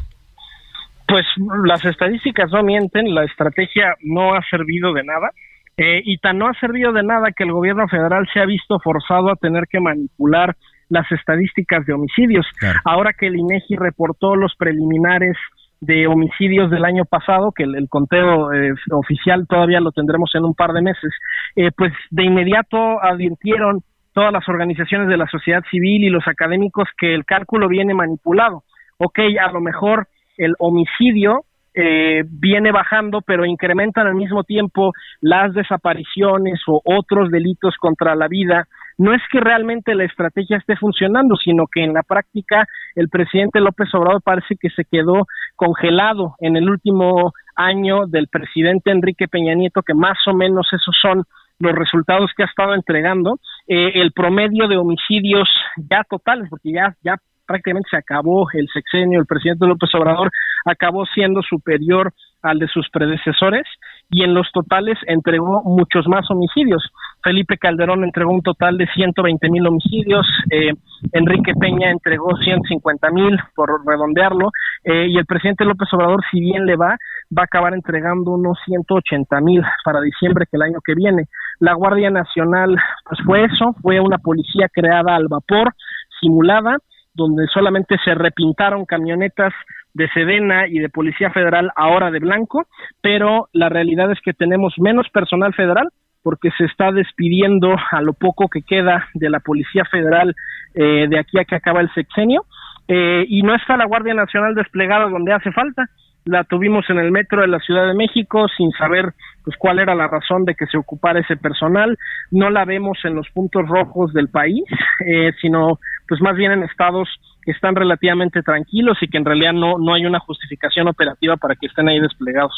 Pues las estadísticas no mienten, la estrategia no ha servido de nada. Eh, y tan no ha servido de nada que el gobierno federal se ha visto forzado a tener que manipular las estadísticas de homicidios. Ahora que el INEGI reportó los preliminares de homicidios del año pasado, que el, conteo eh, oficial todavía lo tendremos en un par de meses, eh, pues de inmediato advirtieron todas las organizaciones de la sociedad civil y los académicos que el cálculo viene manipulado. Ok, a lo mejor el homicidio eh, viene bajando, pero incrementan al mismo tiempo las desapariciones o otros delitos contra la vida. No es que realmente la estrategia esté funcionando, sino que en la práctica el presidente López Obrador parece que se quedó congelado en el último año del presidente Enrique Peña Nieto, que más o menos esos son los resultados que ha estado entregando, eh, el promedio de homicidios ya totales, porque ya, ya prácticamente se acabó el sexenio, el presidente López Obrador acabó siendo superior al de sus predecesores y en los totales entregó muchos más homicidios. Felipe Calderón entregó un total de 120 mil homicidios, eh, Enrique Peña entregó 150 mil, por redondearlo, eh, y el presidente López Obrador, si bien le va, va a acabar entregando unos 180 mil para diciembre que el año que viene. La Guardia Nacional, pues fue eso, fue una policía creada al vapor, simulada, donde solamente se repintaron camionetas de Sedena y de Policía Federal ahora de blanco, pero la realidad es que tenemos menos personal federal porque se está despidiendo a lo poco que queda de la Policía Federal eh, de aquí a que acaba el sexenio eh, y no está la Guardia Nacional desplegada donde hace falta. La tuvimos en el metro de la Ciudad de México sin saber pues cuál era la razón de que se ocupara ese personal. No la vemos en los puntos rojos del país, eh, sino pues más bien en estados que están relativamente tranquilos y que en realidad no, no hay una justificación operativa para que estén ahí desplegados.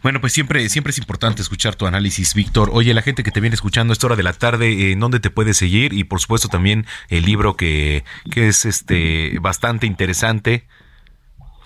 Bueno, pues siempre, siempre es importante escuchar tu análisis, Víctor. Oye, la gente que te viene escuchando a esta hora de la tarde, ¿en dónde te puede seguir? Y por supuesto también el libro que, que es este bastante interesante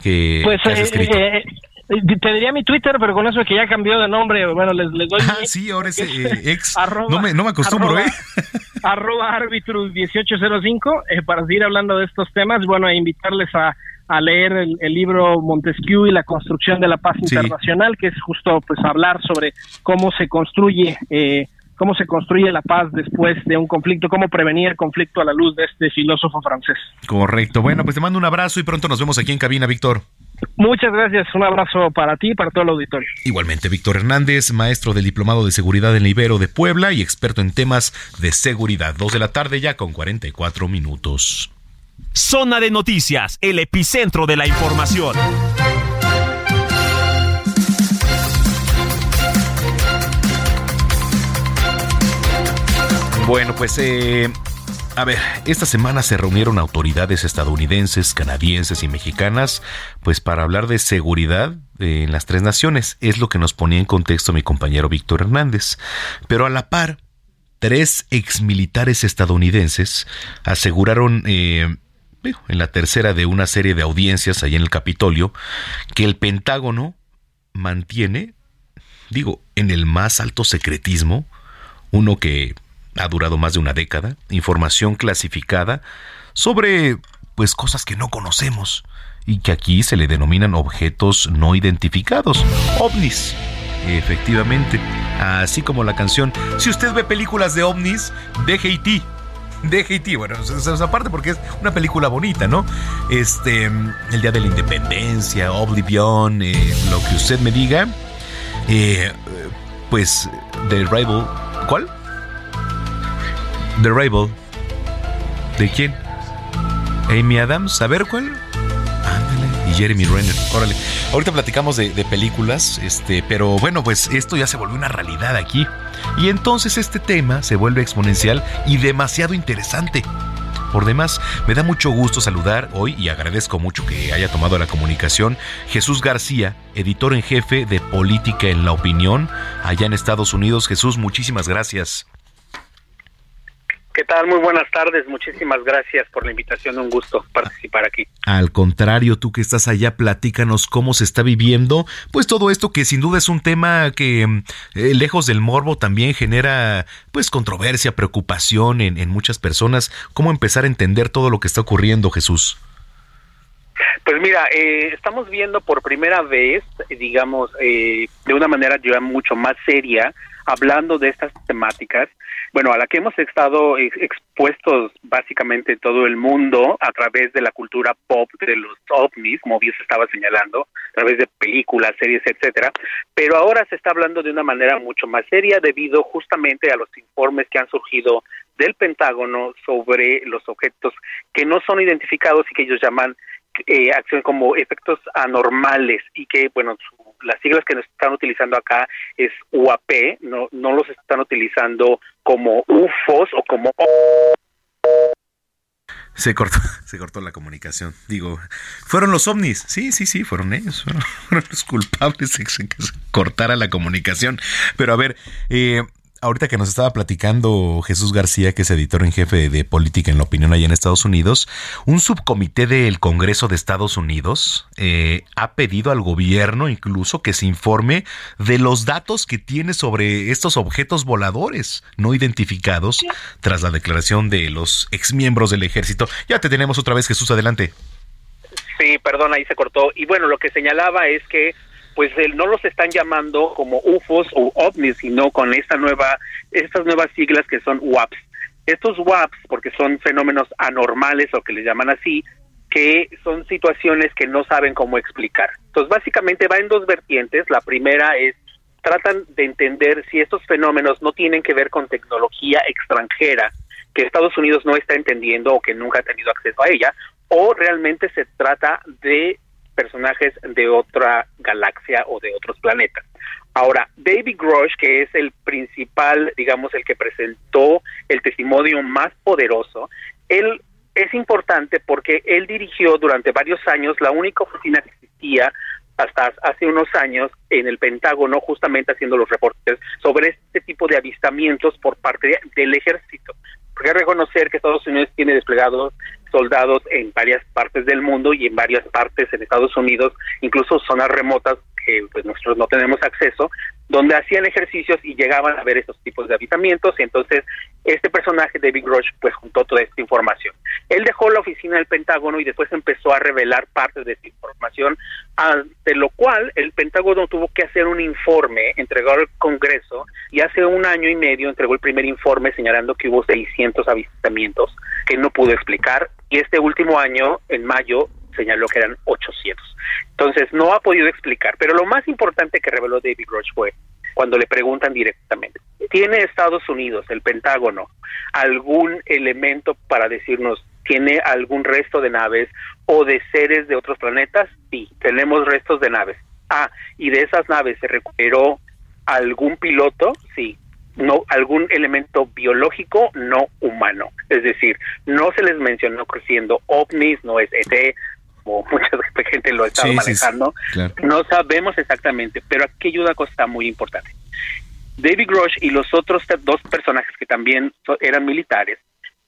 que, pues, has eh, escrito. Eh, te diría mi Twitter, pero con eso que ya cambió de nombre, bueno, les, les doy. Ah, sí, ahora es (laughs) eh, ex. no, me, no me acostumbro, ¿eh? (laughs) arroba arbitrus 1805, eh, para seguir hablando de estos temas, bueno, e invitarles a, a leer el, libro Montesquieu y la construcción de la paz internacional, que es justo pues hablar sobre cómo se construye eh, cómo se construye la paz después de un conflicto, cómo prevenir el conflicto a la luz de este filósofo francés. Correcto. Bueno, pues te mando un abrazo y pronto nos vemos aquí en cabina, Víctor. Muchas gracias. Un abrazo para ti y para todo el auditorio. Igualmente, Víctor Hernández, maestro del Diplomado de Seguridad en Ibero de Puebla y experto en temas de seguridad. Dos de la tarde ya con 44 minutos. Zona de noticias, el epicentro de la información. Bueno, pues eh, a ver, esta semana se reunieron autoridades estadounidenses, canadienses y mexicanas, pues para hablar de seguridad en las tres naciones. Es lo que nos ponía en contexto mi compañero Víctor Hernández. Pero a la par, tres exmilitares estadounidenses aseguraron eh, en la tercera de una serie de audiencias ahí en el Capitolio que el Pentágono mantiene, digo, en el más alto secretismo, uno que ha durado más de una década, información clasificada sobre pues cosas que no conocemos y que aquí se le denominan objetos no identificados, ovnis. Efectivamente, así como la canción, si usted ve películas de ovnis, deje IT. Deje IT, bueno, aparte porque es una película bonita, ¿no? Este, el Día de la Independencia, Oblivion, eh, lo que usted me diga, eh, pues, The Rival, ¿cuál? The Rival. ¿De quién? Amy Adams. A ver cuál. Ándale. Y Jeremy Renner. Órale. Ahorita platicamos de, de, películas, este, pero bueno, pues esto ya se volvió una realidad aquí. Y entonces este tema se vuelve exponencial y demasiado interesante. Por demás, me da mucho gusto saludar hoy y agradezco mucho que haya tomado la comunicación Jesús García, editor en jefe de Política en la Opinión, allá en Estados Unidos. Jesús, muchísimas gracias. ¿Qué tal? Muy buenas tardes. Muchísimas gracias por la invitación. Un gusto participar aquí. Al contrario, tú que estás allá, platícanos cómo se está viviendo, pues todo esto que sin duda es un tema que eh, lejos del morbo también genera pues controversia, preocupación en, muchas personas. ¿Cómo empezar a entender todo lo que está ocurriendo, Jesús? Pues mira, eh, estamos viendo por primera vez, digamos, eh, de una manera ya mucho más seria, hablando de estas temáticas, bueno, a la que hemos estado expuestos básicamente todo el mundo a través de la cultura pop de los ovnis, como bien se estaba señalando, a través de películas, series, etcétera, pero ahora se está hablando de una manera mucho más seria debido justamente a los informes que han surgido del Pentágono sobre los objetos que no son identificados y que ellos llaman eh, acción como efectos anormales y que, bueno, las siglas que nos están utilizando acá es UAP, no, los están utilizando como UFOs o como... Se cortó, (laughs) se cortó la comunicación. Digo, fueron los ovnis. Sí, sí, sí, fueron ellos. Fueron, (laughs) los culpables de que se cortara la comunicación. Pero a ver, eh, ahorita que nos estaba platicando Jesús García, que es editor en jefe de política en la opinión allá en Estados Unidos, un subcomité del Congreso de Estados Unidos eh, ha pedido al gobierno incluso que se informe de los datos que tiene sobre estos objetos voladores no identificados tras la declaración de los exmiembros del ejército. Ya te tenemos otra vez, Jesús, adelante. Sí, perdón, ahí se cortó. Y bueno, lo que señalaba es que pues no los están llamando como UFOs o ovnis, sino con esta nueva, estas nuevas siglas que son WAPs. Estos WAPs, porque son fenómenos anormales o que les llaman así, que son situaciones que no saben cómo explicar. Entonces, básicamente va en dos vertientes. La primera es tratan de entender si estos fenómenos no tienen que ver con tecnología extranjera que Estados Unidos no está entendiendo o que nunca ha tenido acceso a ella, o realmente se trata de personajes de otra galaxia o de otros planetas. Ahora, David Grosh, que es el principal, digamos, el que presentó el testimonio más poderoso, él es importante porque él dirigió durante varios años la única oficina que existía hasta hace unos años en el Pentágono justamente haciendo los reportes sobre este tipo de avistamientos por parte del ejército. Porque hay reconocer que Estados Unidos tiene desplegados soldados en varias partes del mundo y en varias partes en Estados Unidos, incluso zonas remotas que pues nosotros no tenemos acceso, donde hacían ejercicios y llegaban a ver esos tipos de habitamientos y entonces este personaje David Grosh pues juntó toda esta información. Él dejó la oficina del Pentágono y después empezó a revelar parte de esta información, ante lo cual el Pentágono tuvo que hacer un informe, entregó al Congreso y hace un año y medio entregó el primer informe señalando que hubo 600 avistamientos que no pudo explicar y este último año, en mayo, señaló que eran 800. Entonces, no ha podido explicar, pero lo más importante que reveló David Roach fue cuando le preguntan directamente, ¿tiene Estados Unidos, el Pentágono, algún elemento para decirnos, ¿tiene algún resto de naves o de seres de otros planetas? Sí, tenemos restos de naves. Ah, ¿y de esas naves se recuperó algún piloto? Sí, no algún elemento biológico no humano. Es decir, no se les mencionó creciendo ovnis, no es ET, como (laughs) mucha gente lo ha estado manejando. No sabemos exactamente, pero aquí hay una cosa muy importante. David Grosh y los otros dos personajes que también eran militares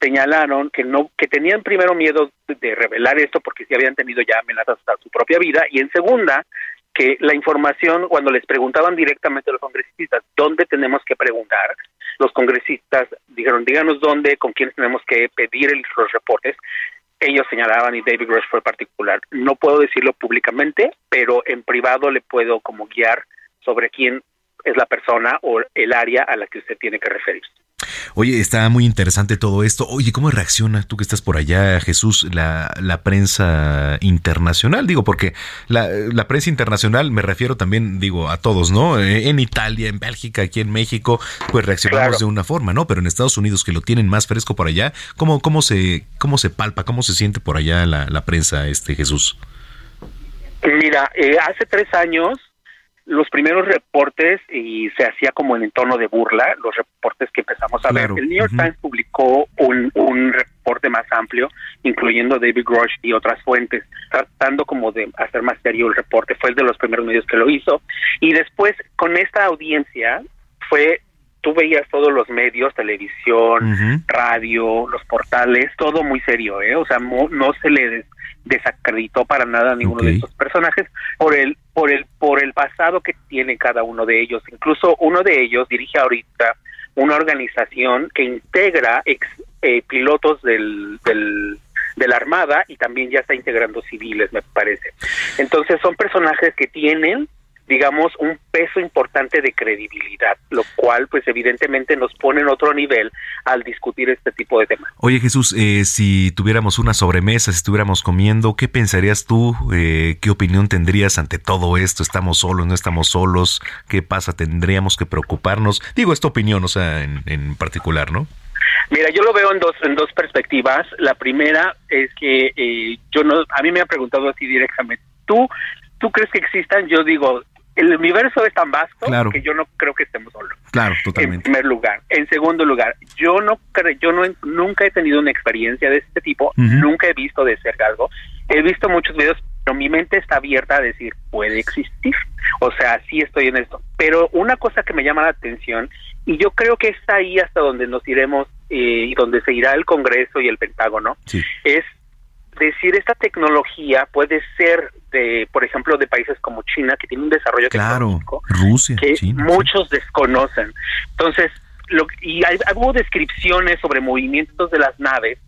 señalaron que no que tenían primero miedo de revelar esto porque sí habían tenido ya amenazas a su propia vida y en segunda que la información cuando les preguntaban directamente a los congresistas dónde tenemos que preguntar los congresistas dijeron díganos dónde con quiénes tenemos que pedir los reportes ellos señalaban y David Grosh fue particular. No puedo decirlo públicamente, pero en privado le puedo como guiar sobre quién es la persona o el área a la que usted tiene que referirse. Oye, está muy interesante todo esto. Oye, ¿cómo reacciona tú que estás por allá, Jesús, la, la prensa internacional? Digo, porque la, la, prensa internacional me refiero también, digo, a todos, ¿no? Eh, en Italia, en Bélgica, aquí en México, pues reaccionamos de una forma, ¿no? Pero en Estados Unidos, que lo tienen más fresco por allá, ¿cómo, cómo, se, cómo se palpa, cómo se siente por allá la, la prensa, este Jesús? Mira, eh, hace tres años los primeros reportes y se hacía como en tono de burla, los reportes que empezamos a ver. El New York Times publicó un, un reporte más amplio, incluyendo David Grosh y otras fuentes, tratando como de hacer más serio el reporte. Fue el de los primeros medios que lo hizo. Y después, con esta audiencia, fue tú veías todos los medios, televisión, radio, los portales, todo muy serio, ¿eh? O sea, no, se le desacreditó para nada a ninguno de estos personajes por el por el por el pasado que tiene cada uno de ellos. Incluso uno de ellos dirige ahorita una organización que integra ex eh, pilotos del, del de la Armada y también ya está integrando civiles, me parece. Entonces son personajes que tienen digamos, un peso importante de credibilidad, lo cual, pues, evidentemente nos pone en otro nivel al discutir este tipo de temas. Oye, Jesús, eh, si tuviéramos una sobremesa, si estuviéramos comiendo, ¿qué pensarías tú? Eh, ¿Qué opinión tendrías ante todo esto? ¿Estamos solos? ¿No estamos solos? ¿Qué pasa? ¿Tendríamos que preocuparnos? Digo, esta opinión, o sea, en, en particular, ¿no? Mira, yo lo veo en dos en dos perspectivas. La primera es que eh, yo no, a mí me ha preguntado así directamente. ¿Tú tú crees que existan? Yo digo, el universo es tan vasto que yo no creo que estemos solos. Claro, totalmente. En primer lugar. En segundo lugar, yo no yo no nunca he tenido una experiencia de este tipo, nunca he visto de cerca algo. He visto muchos videos, pero mi mente está abierta a decir, puede existir. O sea, sí estoy en esto. Pero una cosa que me llama la atención, y yo creo que está ahí hasta donde nos iremos eh, y donde se irá el Congreso y el Pentágono, es decir, esta tecnología puede ser de, por ejemplo, de países como China, que tiene un desarrollo claro, Rusia, que muchos desconocen. Entonces, lo, y hay, hubo descripciones sobre movimientos de las naves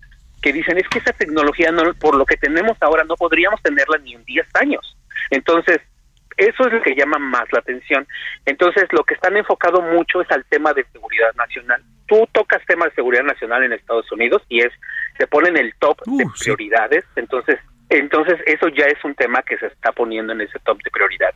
que dicen es que esa tecnología, no, por lo que tenemos ahora, no podríamos tenerla ni en 10 años. Entonces, eso es lo que llama más la atención. Entonces, lo que están enfocado mucho es al tema de seguridad nacional. Tú tocas tema de seguridad nacional en Estados Unidos y es se pone en el top de prioridades. Entonces, entonces eso ya es un tema que se está poniendo en ese top de prioridad.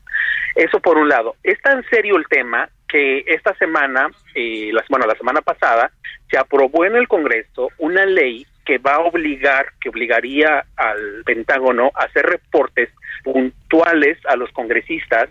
Eso por un lado. Es tan serio el tema que esta semana, eh, la, bueno, la semana pasada, se aprobó en el Congreso una ley que va a obligar, que obligaría al Pentágono a hacer reportes puntuales a los congresistas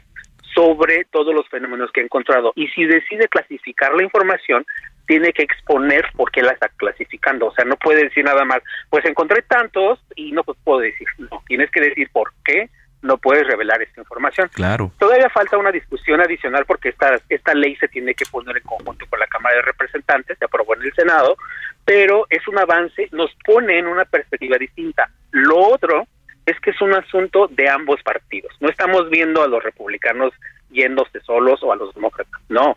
sobre todos los fenómenos que ha encontrado. Y si decide clasificar la información, tiene que exponer por qué la está clasificando. O sea, no puede decir nada más, pues encontré tantos y no pues puedo decir. No, tienes que decir por qué no puedes revelar esta información. Claro. Todavía falta una discusión adicional porque esta, esta ley se tiene que poner en conjunto con la Cámara de Representantes, se aprobó en el Senado, pero es un avance, nos pone en una perspectiva distinta. Lo otro es que es un asunto de ambos partidos. No estamos viendo a los republicanos yéndose solos o a los demócratas. No,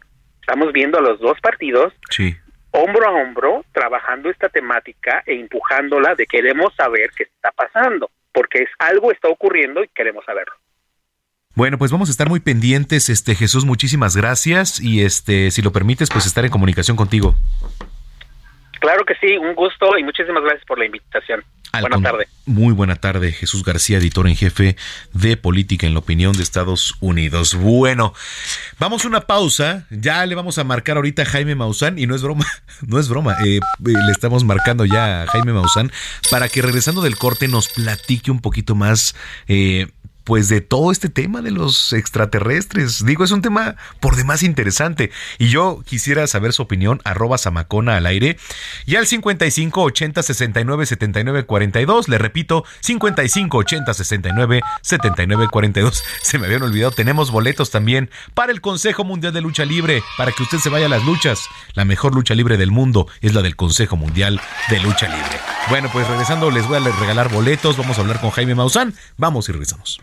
estamos viendo a los dos partidos sí. hombro a hombro trabajando esta temática e empujándola de queremos saber qué está pasando, porque es algo está ocurriendo y queremos saberlo. Bueno, pues vamos a estar muy pendientes, este Jesús, muchísimas gracias y este si lo permites, pues estar en comunicación contigo. Claro que sí, un gusto y muchísimas gracias por la invitación. Buenas tardes. Muy buena tarde, Jesús García, editor en jefe de Política en la Opinión de Estados Unidos. Bueno, vamos a una pausa. Ya le vamos a marcar ahorita a Jaime Maussan, y no es broma, (laughs) no es broma. Eh, eh, le estamos marcando ya a Jaime Maussan para que regresando del corte nos platique un poquito más eh, pues de todo este tema de los extraterrestres. Digo, es un tema por demás interesante. Y yo quisiera saber su opinión, arroba Samacona al aire. Y al 55 80 69 79 42. Le repito, 55 80 69 79 42. Se me habían olvidado, tenemos boletos también para el Consejo Mundial de Lucha Libre, para que usted se vaya a las luchas. La mejor lucha libre del mundo es la del Consejo Mundial de Lucha Libre. Bueno, pues regresando les voy a regalar boletos. Vamos a hablar con Jaime Maussan. Vamos y regresamos.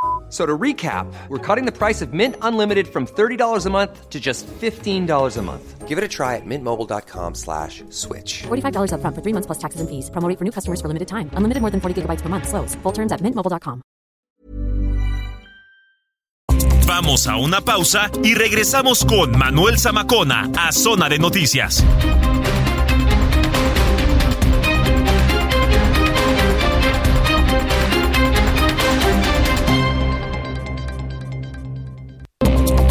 So to recap, we're cutting the price of Mint Unlimited from $30 a month to just $15 a month. Give it a try at mintmobile.com slash switch. $45 up front for three months plus taxes and fees. Promoting for new customers for limited time. Unlimited more than 40 gigabytes per month. Slows. Full terms at mintmobile.com. Vamos a una pausa y regresamos con Manuel Zamacona a Zona de Noticias.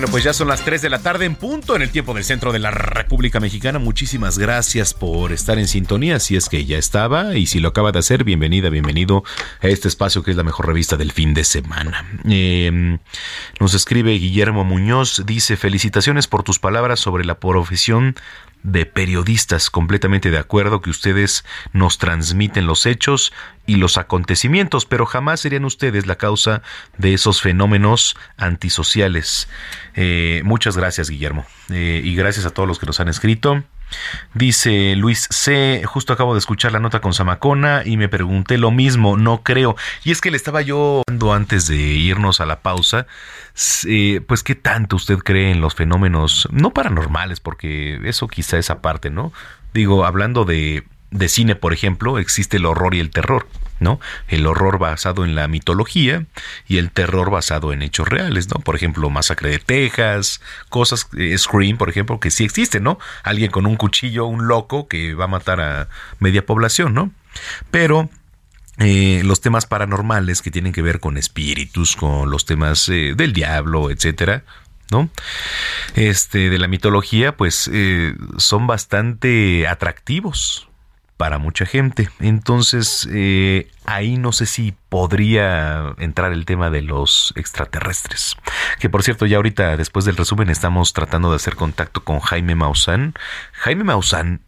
Bueno, pues ya son las 3 de la tarde en punto en el tiempo del centro de la República Mexicana. Muchísimas gracias por estar en sintonía, si es que ya estaba y si lo acaba de hacer, bienvenida, bienvenido a este espacio que es la mejor revista del fin de semana. Eh, nos escribe Guillermo Muñoz, dice felicitaciones por tus palabras sobre la profesión de periodistas, completamente de acuerdo que ustedes nos transmiten los hechos y los acontecimientos, pero jamás serían ustedes la causa de esos fenómenos antisociales. Eh, muchas gracias, Guillermo, eh, y gracias a todos los que nos han escrito. Dice Luis C. Justo acabo de escuchar la nota con Zamacona y me pregunté lo mismo, no creo. Y es que le estaba yo dando antes de irnos a la pausa, eh, pues qué tanto usted cree en los fenómenos, no paranormales, porque eso quizá es aparte, ¿no? Digo, hablando de, de cine, por ejemplo, existe el horror y el terror. ¿No? El horror basado en la mitología y el terror basado en hechos reales, ¿no? Por ejemplo, Masacre de Texas, cosas, eh, Scream, por ejemplo, que sí existen, ¿no? Alguien con un cuchillo, un loco que va a matar a media población, ¿no? Pero eh, los temas paranormales que tienen que ver con espíritus, con los temas eh, del diablo, etcétera, ¿no? Este, de la mitología, pues son bastante atractivos, para mucha gente. Entonces, eh, ahí no sé si podría entrar el tema de los extraterrestres. Que por cierto, ya ahorita, después del resumen, estamos tratando de hacer contacto con Jaime Maussan. Jaime Maussan,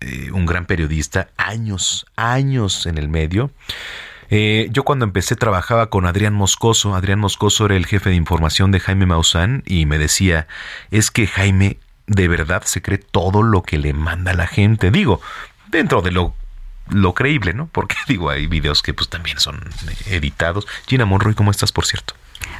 eh, un gran periodista, años, años en el medio. Eh, yo cuando empecé trabajaba con Adrián Moscoso. Adrián Moscoso era el jefe de información de Jaime Maussan y me decía, es que Jaime de verdad se cree todo lo que le manda la gente. Digo, dentro de lo, lo creíble, ¿no? Porque (laughs) digo, hay videos que pues también son editados. Gina Monroy, ¿cómo estás, por cierto?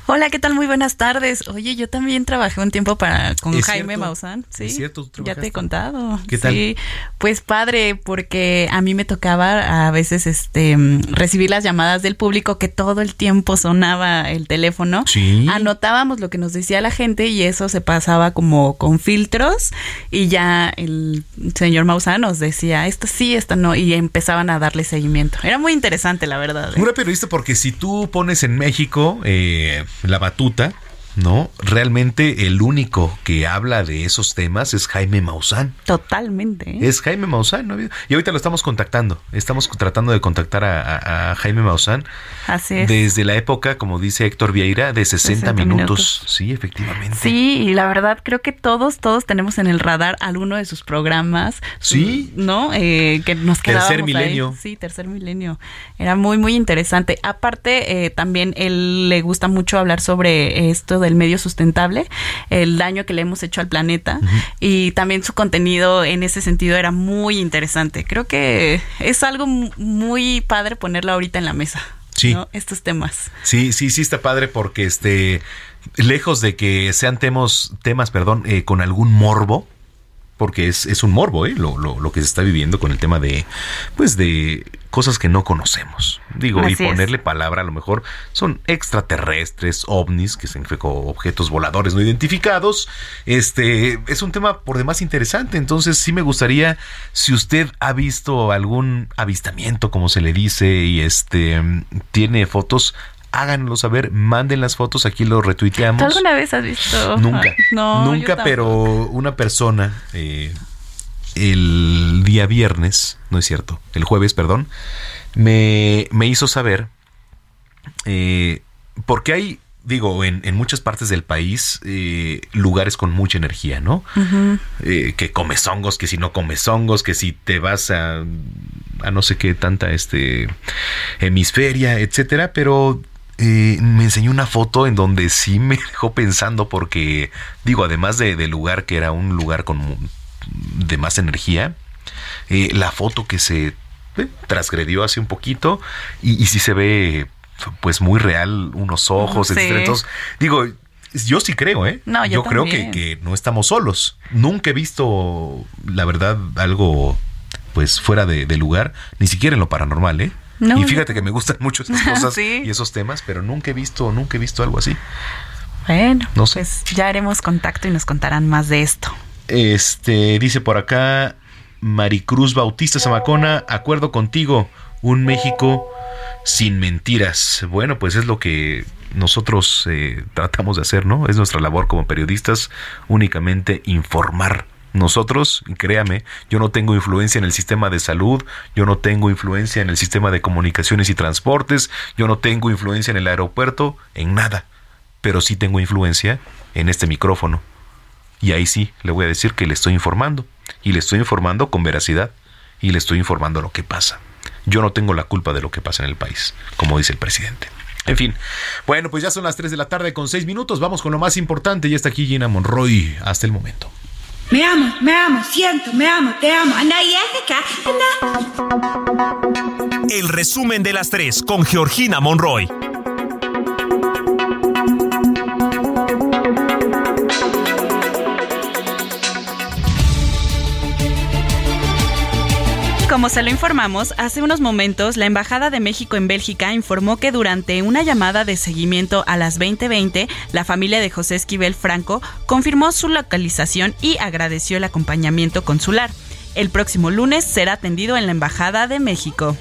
Hola, ¿qué tal? Muy buenas tardes. Oye, yo también trabajé un tiempo para con Jaime Maussan, ¿sí? Es cierto, ya te he contado. ¿Qué tal? Sí, pues padre, porque a mí me tocaba a veces este recibir las llamadas del público que todo el tiempo sonaba el teléfono. Sí. Anotábamos lo que nos decía la gente y eso se pasaba como con filtros y ya el señor Maussan nos decía, esto sí, esto no, y empezaban a darle seguimiento. Era muy interesante, la verdad. ¿eh? Muy periodista porque si tú pones en México eh, la batuta, ¿no? Realmente el único que habla de esos temas es Jaime Maussan. Totalmente. ¿eh? Es Jaime Maussan, ¿no? Y ahorita lo estamos contactando. Estamos tratando de contactar a, a- a Jaime Maussan. Así es. Desde la época, como dice Héctor Vieira, de 60, 60 minutos. minutos. Sí, efectivamente. Sí, y la verdad creo que todos, todos tenemos en el radar alguno de sus programas. Sí. ¿No? Eh, que nos quedábamos Tercer ahí. Milenio. Sí, tercer milenio. Era muy, muy interesante. Aparte, eh, también él le gusta mucho hablar sobre esto del medio sustentable, el daño que le hemos hecho al planeta. Y también su contenido en ese sentido era muy interesante. Creo que es algo mu- muy padre ponerlo ahorita en la mesa. Sí. ¿no? Estos temas. Sí, sí, sí está padre porque este lejos de que sean temas, temas, perdón, eh, con algún morbo, porque es, es un morbo, ¿eh? Lo, lo, lo que se está viviendo con el tema de, pues, de cosas que no conocemos. Digo, Así y es. ponerle palabra a lo mejor son extraterrestres, ovnis, que significa objetos voladores no identificados. Este es un tema por demás interesante. Entonces, sí me gustaría, si usted ha visto algún avistamiento, como se le dice, y este tiene fotos, háganlo saber, manden las fotos, aquí lo retuiteamos. ¿Tú alguna vez has visto? Nunca, (laughs) No, nunca, pero una persona eh, el día viernes, no es cierto, el jueves, perdón, me, me hizo saber, eh, porque hay, digo, en, en muchas partes del país, eh, lugares con mucha energía, ¿no? Eh, que comes hongos, que si no comes hongos, que si te vas a, a no sé qué tanta este hemisferia, etcétera, pero eh, me enseñó una foto en donde sí me dejó pensando porque digo, además de, del lugar que era un lugar con de más energía, eh, la foto que se eh, transgredió hace un poquito y, y sí se ve pues muy real unos ojos, Sí. etcétera. Entonces, digo, yo sí creo, ¿eh? No, yo creo que, que no estamos solos. Nunca he visto, la verdad, algo pues fuera de, de lugar, ni siquiera en lo paranormal, ¿eh? No, y fíjate que me gustan mucho esas cosas (laughs) Sí. y esos temas, pero nunca he visto, nunca he visto algo así. Bueno, No sé. pues ya haremos contacto y nos contarán más de esto. Este, dice por acá Maricruz Bautista Zamacona, acuerdo contigo, un México sin mentiras. Bueno, pues es lo que nosotros eh, tratamos de hacer, ¿no? Es nuestra labor como periodistas, únicamente informar. Nosotros, y créame, yo no tengo influencia en el sistema de salud, yo no tengo influencia en el sistema de comunicaciones y transportes, yo no tengo influencia en el aeropuerto, en nada, pero sí tengo influencia en este micrófono. Y ahí sí le voy a decir que le estoy informando. Y le estoy informando con veracidad. Y le estoy informando lo que pasa. Yo no tengo la culpa de lo que pasa en el país, como dice el presidente. En fin, bueno, pues ya son las 3 de la tarde con 6 minutos. Vamos con lo más importante. Ya está aquí Gina Monroy hasta el momento. Me amo, me amo, siento, me amo, te amo. El resumen de las 3 con Georgina Monroy. Como se lo informamos, hace unos momentos la Embajada de México en Bélgica informó que durante una llamada de seguimiento a las 20:20, la familia de José Esquivel Franco confirmó su localización y agradeció el acompañamiento consular. El próximo lunes será atendido en la Embajada de México.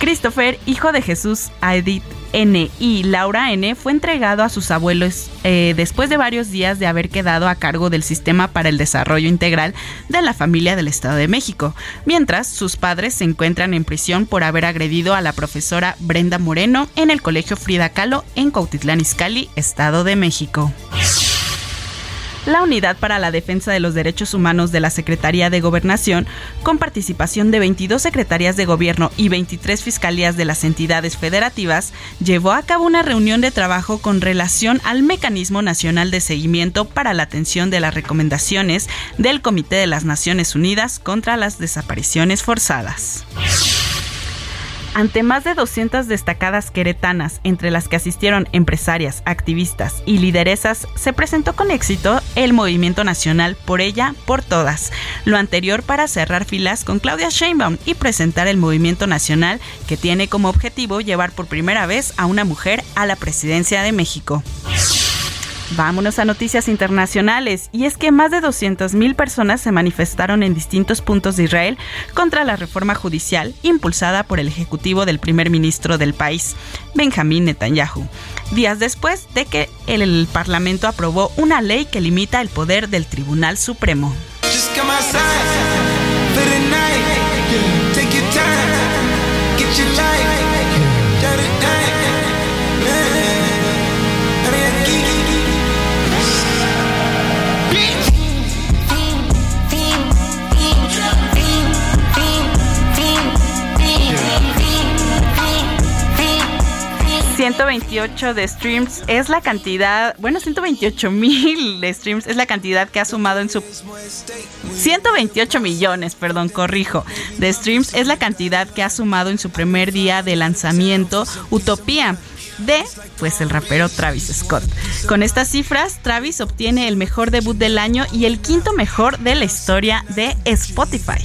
Christopher, hijo de Jesús, Edith N y Laura N, fue entregado a sus abuelos eh, después de varios días de haber quedado a cargo del Sistema para el Desarrollo Integral de la Familia del Estado de México, mientras sus padres se encuentran en prisión por haber agredido a la profesora Brenda Moreno en el Colegio Frida Kahlo en Cuautitlán Izcalli, Estado de México. La Unidad para la Defensa de los Derechos Humanos de la Secretaría de Gobernación, con participación de 22 secretarías de gobierno y 23 fiscalías de las entidades federativas, llevó a cabo una reunión de trabajo con relación al Mecanismo Nacional de Seguimiento para la Atención de las Recomendaciones del Comité de las Naciones Unidas contra las Desapariciones Forzadas. Ante más de 200 destacadas queretanas, entre las que asistieron empresarias, activistas y lideresas, se presentó con éxito el movimiento nacional Por ella, por todas. Lo anterior para cerrar filas con Claudia Sheinbaum y presentar el movimiento nacional que tiene como objetivo llevar por primera vez a una mujer a la presidencia de México. Vámonos a noticias internacionales. Y es que más de 200.000 personas se manifestaron en distintos puntos de Israel contra la reforma judicial impulsada por el ejecutivo del primer ministro del país, Benjamín Netanyahu, días después de que el Parlamento aprobó una ley que limita el poder del Tribunal Supremo. 128 de streams es la cantidad, bueno, 128 mil de streams es la cantidad que ha sumado en su... 128 millones, perdón, corrijo, de streams es la cantidad que ha sumado en su primer día de lanzamiento Utopía de pues el rapero Travis Scott. Con estas cifras, Travis obtiene el mejor debut del año y el quinto mejor de la historia de Spotify.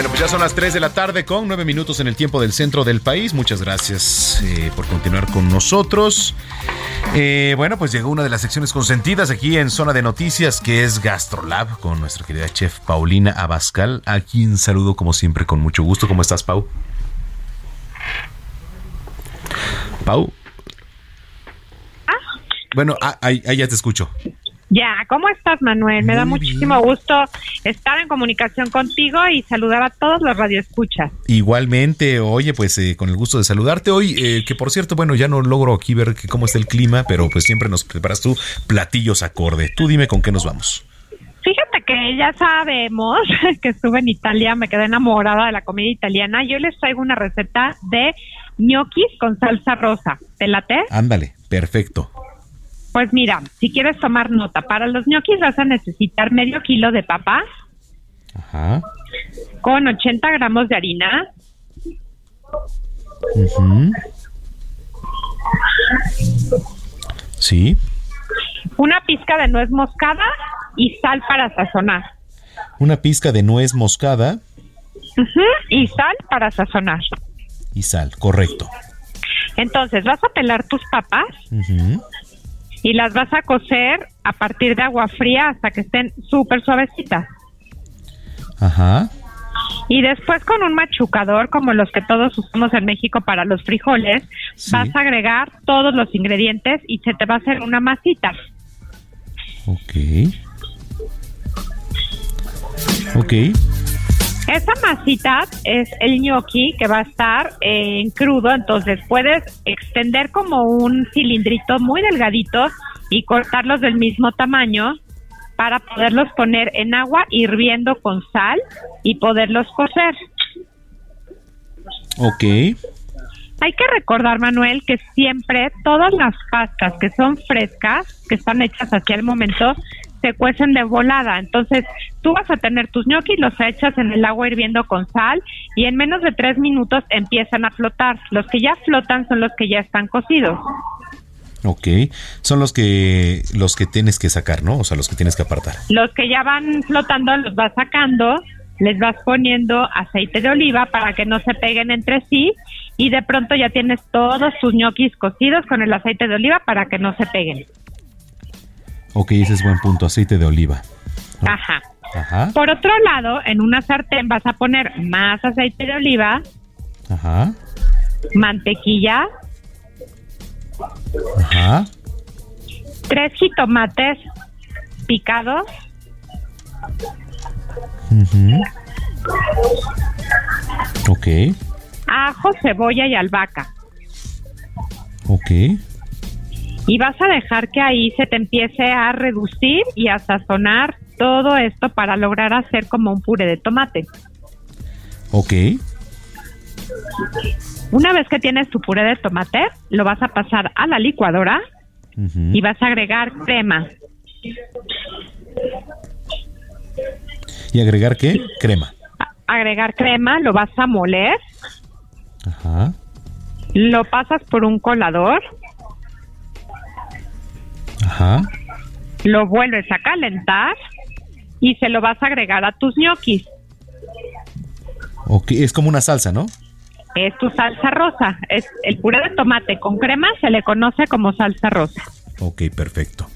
Bueno, pues ya son las 3 de la tarde con 9 minutos en el tiempo del centro del país. Muchas gracias eh, por continuar con nosotros. Eh, bueno, pues llegó una de las secciones consentidas aquí en Zona de Noticias, que es GastroLab, con nuestra querida chef Paulina Abascal, a quien saludo como siempre con mucho gusto. ¿Cómo estás, Pau? Pau. Ah. Bueno, ah, ahí ya te escucho. Ya, ¿cómo estás, Manuel? Me da muchísimo gusto estar en comunicación contigo y saludar a todos los radioescuchas. Igualmente, oye, pues eh, con el gusto de saludarte hoy, eh, que por cierto, bueno, ya no logro aquí ver que cómo está el clima, pero pues siempre nos preparas tú platillos acorde. Tú dime con qué nos vamos. Fíjate que ya sabemos (laughs) que estuve en Italia, me quedé enamorada de la comida italiana. Yo les traigo una receta de gnocchis con salsa rosa. ¿Te late? Ándale, perfecto. Pues mira, si quieres tomar nota, para los ñoquis vas a necesitar medio kilo de papas Ajá. con 80 gramos de harina. Sí. Una pizca de nuez moscada y sal para sazonar. Una pizca de nuez moscada. Y sal para sazonar. Y sal, correcto. Entonces, vas a pelar tus papas y las vas a cocer a partir de agua fría hasta que estén súper suavecitas. Ajá. Y después con un machucador como los que todos usamos en México para los frijoles, vas a agregar todos los ingredientes y se te va a hacer una masita. Ok. Ok. Esa masita es el gnocchi que va a estar en crudo, entonces puedes extender como un cilindrito muy delgadito y cortarlos del mismo tamaño para poderlos poner en agua hirviendo con sal y poderlos cocer. Ok. Hay que recordar, Manuel, que siempre todas las pastas que son frescas, que están hechas hacia el momento, se cuecen de volada. Entonces, tú vas a tener tus ñoquis, los echas en el agua hirviendo con sal y en menos de tres minutos empiezan a flotar. Los que ya flotan son los que ya están cocidos. Ok, son los que los que tienes que sacar, ¿no? O sea, los que tienes que apartar. Los que ya van flotando los vas sacando, les vas poniendo aceite de oliva para que no se peguen entre sí y de pronto ya tienes todos tus ñoquis cocidos con el aceite de oliva para que no se peguen. Ok, ese es buen punto, aceite de oliva. Ajá. Ajá. Por otro lado, en una sartén vas a poner más aceite de oliva. Ajá. mantequilla, Ajá. tres jitomates picados, Ujú. Ok, ajo, cebolla y albahaca. ok. Y vas a dejar que ahí se te empiece a reducir y a sazonar todo esto para lograr hacer como un puré de tomate. Ok. Una vez que tienes tu puré de tomate, lo vas a pasar a la licuadora y vas a agregar crema. ¿Y agregar qué? Crema. Agregar crema, lo vas a moler, Ajá. lo pasas por un colador, Ajá. lo vuelves a calentar y se lo vas a agregar a tus ñoquis. Ok, es como una salsa, ¿no? Es tu salsa rosa. Es el puré de tomate con crema se le conoce como salsa rosa. Ok, perfecto.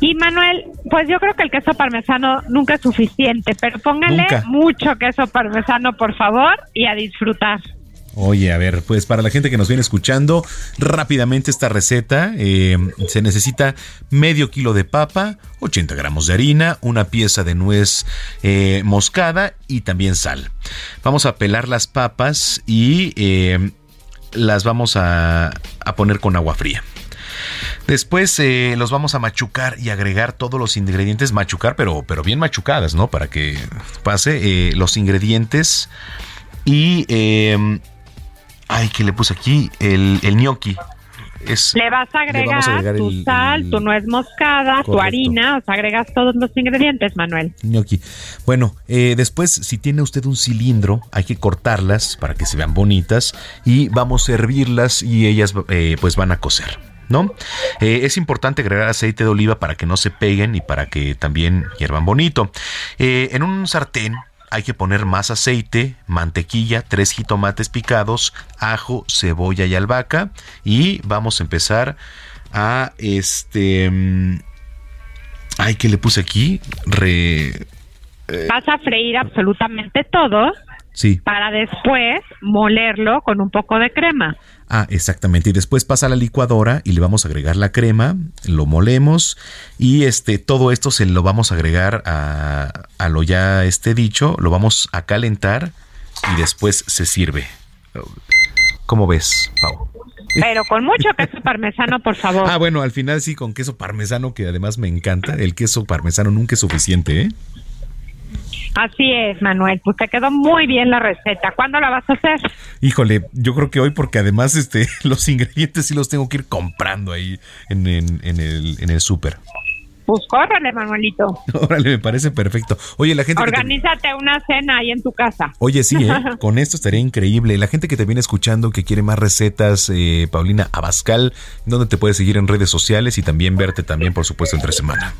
Y Manuel, pues yo creo que el queso parmesano nunca es suficiente, pero póngale Nunca. mucho queso parmesano, por favor, y a disfrutar. Oye, a ver, pues para la gente que nos viene escuchando, rápidamente esta receta, eh, se necesita medio kilo de papa, 80 gramos de harina, una pieza de nuez eh, moscada y también sal. Vamos a pelar las papas y eh, las vamos a, poner con agua fría. Después eh, los vamos a machucar y agregar todos los ingredientes, machucar, pero, pero bien machucadas, ¿no? Para que pase eh, los ingredientes y... eh, ay, ¿qué le puse aquí? El, el gnocchi. Es, Le vas a agregar, vamos a agregar tu el- sal, el- tu nuez moscada, tu harina, o sea, agregas todos los ingredientes, Manuel. gnocchi. Bueno, eh, después, si tiene usted un cilindro, hay que cortarlas para que se vean bonitas y vamos a hervirlas y ellas eh, pues van a cocer. ¿No? Eh, es importante agregar aceite de oliva para que no se peguen y para que también hiervan bonito. En un sartén hay que poner más aceite, mantequilla, tres jitomates picados, ajo, cebolla y albahaca. Y vamos a empezar a este. mm, Ay, ¿qué le puse aquí? Re. eh, Vas a freír absolutamente todo sí. para después molerlo con un poco de crema. Ah, exactamente. Y después pasa a la licuadora y le vamos a agregar la crema, lo molemos y este todo esto se lo vamos a agregar a, a lo ya este dicho, lo vamos a calentar y después se sirve. ¿Cómo ves, Pau? Pero con mucho queso parmesano, por favor. Ah, bueno, al final sí con queso parmesano que además me encanta. El queso parmesano nunca es suficiente, ¿eh? Así es, Manuel. Pues te quedó muy bien la receta. ¿Cuándo la vas a hacer? Híjole, yo creo que hoy porque además este (laughs) los ingredientes sí los tengo que ir comprando ahí en, en- el en el súper. Pues córrele, Manuelito. (laughs) Órale, me parece perfecto. Oye, la gente te- Organízate una cena ahí en tu casa. Oye, sí, ¿eh? (laughs) con esto estaría increíble. La gente que te viene escuchando, que quiere más recetas, eh, Paulina Abascal, ¿dónde te puedes seguir en redes sociales y también verte también, por supuesto, entre semana?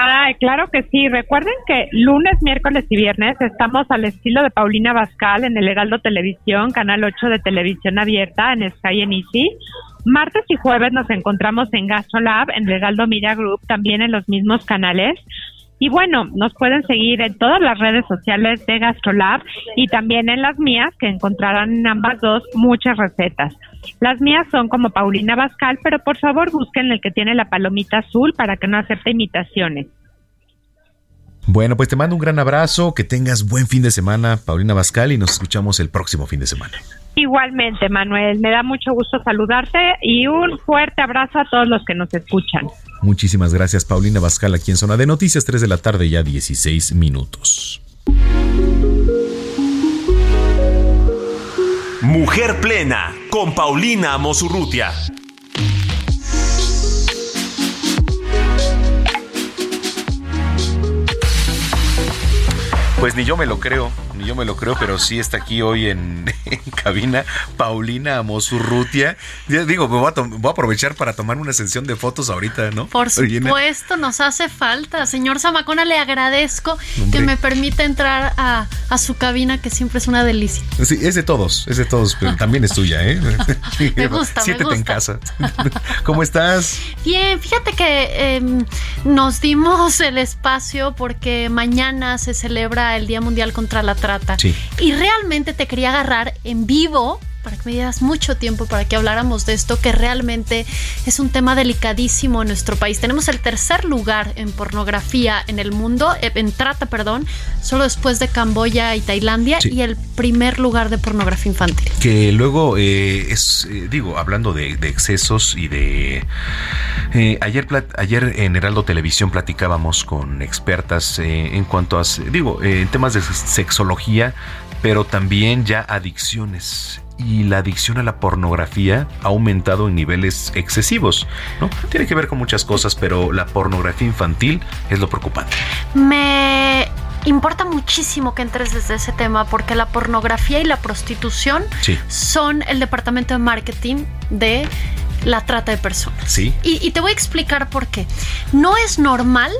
Ay, claro que sí. Recuerden que lunes, miércoles y viernes estamos al estilo de Paulina Bascal en el Heraldo Televisión, Canal 8 de Televisión Abierta en Sky en Easy. Martes y jueves nos encontramos en GastroLab, en el Heraldo Media Group, también en los mismos canales. Y bueno, nos pueden seguir en todas las redes sociales de GastroLab y también en las mías, que encontrarán en ambas dos muchas recetas. Las mías son como Paulina Bascal, pero por favor busquen el que tiene la palomita azul para que no acepte imitaciones. Bueno, pues te mando un gran abrazo, que tengas buen fin de semana, Paulina Abascal, y nos escuchamos el próximo fin de semana. Igualmente, Manuel, me da mucho gusto saludarte y un fuerte abrazo a todos los que nos escuchan. Muchísimas gracias, Paulina Abascal, aquí en Zona de Noticias, 3 de la tarde, ya 16 minutos. Mujer Plena con Paulina Mosurrutia. Pues ni yo me lo creo, ni yo me lo creo, pero sí está aquí hoy en, (laughs) en cabina Paulina Amosurrutia. Ya digo, me voy a, tom- voy a aprovechar para tomar una sesión de fotos ahorita, ¿no? Por supuesto, nos hace falta. Señor Zamacona, le agradezco Hombre. que me permita entrar a, a su cabina, que siempre es una delicia. Sí, es de todos, es de todos, pero también es tuya, ¿eh? (laughs) Me (laughs) gusta, me Siéntete en gusta. casa. ¿Cómo estás? Bien, fíjate que em, nos dimos el espacio porque mañana se celebra el Día Mundial contra la Trata. Sí. Y realmente te quería agarrar en vivo para que me dieras mucho tiempo para que habláramos de esto, que realmente es un tema delicadísimo en nuestro país. Tenemos el tercer lugar en pornografía en el mundo, eh, en trata, perdón, solo después de Camboya y Tailandia, y el primer lugar de pornografía infantil. Que luego eh, es, eh, digo, hablando de, excesos y de... ayer, ayer en Heraldo Televisión platicábamos con expertas en cuanto a, digo, en temas de sexología, pero también ya adicciones y la adicción a la pornografía ha aumentado en niveles excesivos, ¿no? Tiene que ver con muchas cosas, pero la pornografía infantil es lo preocupante. Me importa muchísimo que entres desde ese tema porque la pornografía y la prostitución son el departamento de marketing de la trata de personas. Sí. Y, y te voy a explicar por qué. No es normal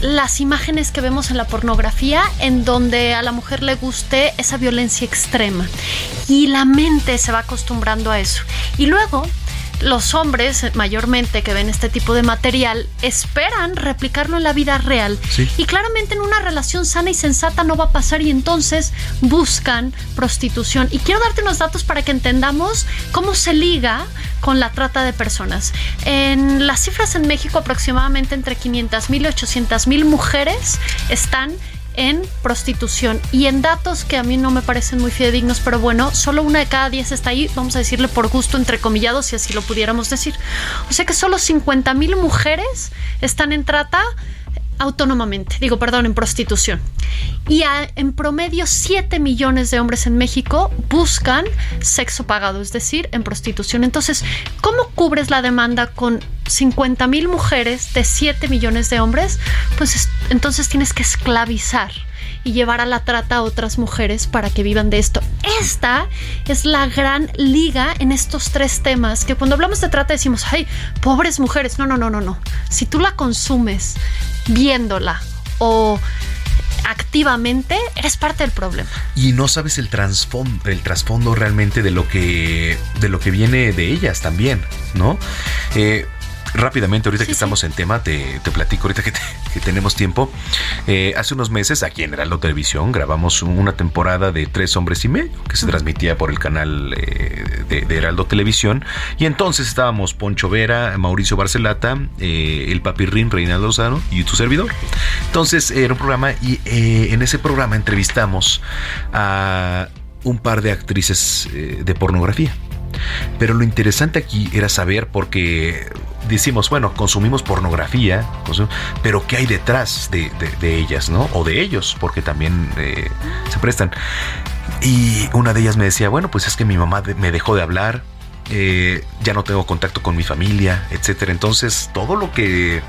las imágenes que vemos en la pornografía en donde a la mujer le guste esa violencia extrema. Y la mente se va acostumbrando a eso. Y luego los hombres mayormente que ven este tipo de material esperan replicarlo en la vida real. Y claramente en una relación sana y sensata no va a pasar y entonces buscan prostitución. Y quiero darte unos datos para que entendamos cómo se liga con la trata de personas. En las cifras en México aproximadamente entre 500 mil y 800 mil mujeres están en prostitución y en datos que a mí no me parecen muy fidedignos, pero bueno, solo una de cada diez está ahí, vamos a decirle por gusto, entre comillados, si así lo pudiéramos decir. O sea que solo 50 mil mujeres están en trata autónomamente, digo, perdón, en prostitución. Y en promedio 7 millones de hombres en México buscan sexo pagado, es decir, en prostitución. Entonces, ¿cómo cubres la demanda con 50 mil mujeres de 7 millones de hombres? Pues entonces tienes que esclavizar y llevar a la trata a otras mujeres para que vivan de esto. Esta es la gran liga en estos tres temas que cuando hablamos de trata decimos, ay, pobres mujeres. No, no, no, no, no. Si tú la consumes viéndola o activamente, eres parte del problema. Y no sabes el trasfondo, realmente de lo que de lo que viene de ellas también, ¿no? Eh, rápidamente, ahorita que estamos en tema, te, platico, ahorita que, tenemos tiempo. Eh, hace unos meses, aquí en Heraldo Televisión, grabamos una temporada de Tres Hombres y Medio, que se transmitía por el canal eh, de, Heraldo Televisión. Y entonces estábamos Poncho Vera, Mauricio Barcelata, eh, el Papirrín, Reinaldo Lozano y tu servidor. Entonces era un programa y en ese programa entrevistamos a un par de actrices de pornografía. Pero lo interesante aquí era saber porque decimos, bueno, consumimos pornografía, pero ¿qué hay detrás de, ellas, no? O de ellos, porque también eh, se prestan. Y una de ellas me decía, bueno, pues es que mi mamá me dejó de hablar, eh, ya no tengo contacto con mi familia, etcétera. Entonces, todo lo que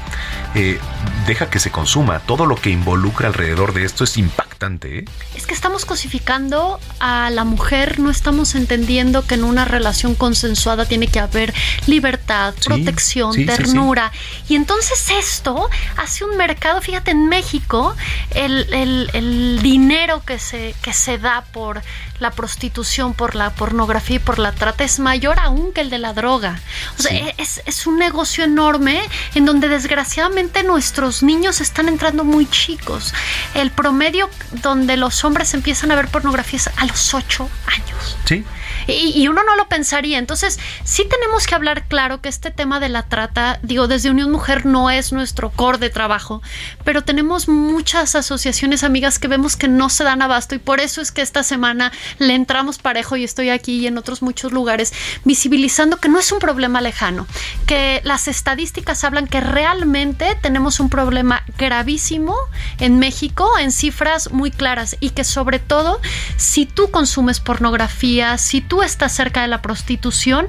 eh, deja que se consuma, todo lo que involucra alrededor de esto es impactante. ¿eh? Es que estamos cosificando a la mujer, no estamos entendiendo que en una relación consensuada tiene que haber libertad, protección, ternura. y entonces esto hace un mercado, fíjate, en México, el, el dinero que se, que se da por la prostitución, por la pornografía y por la trata es mayor aún que el de la droga. O sea, es, es, un negocio enorme en donde desgraciadamente nuestros niños están entrando muy chicos. El promedio donde los hombres empiezan a ver pornografía es a los 8 años. Sí. Y, uno no lo pensaría. Entonces, sí tenemos que hablar claro que este tema de la trata, digo, desde Unión Mujer no es nuestro core de trabajo, pero tenemos muchas asociaciones amigas que vemos que no se dan abasto y por eso es que esta semana le entramos parejo y estoy aquí y en otros muchos lugares visibilizando que no es un problema lejano, que las estadísticas hablan que realmente tenemos un problema gravísimo en México en cifras muy claras y que sobre todo si tú consumes pornografía, si tú estás cerca de la prostitución,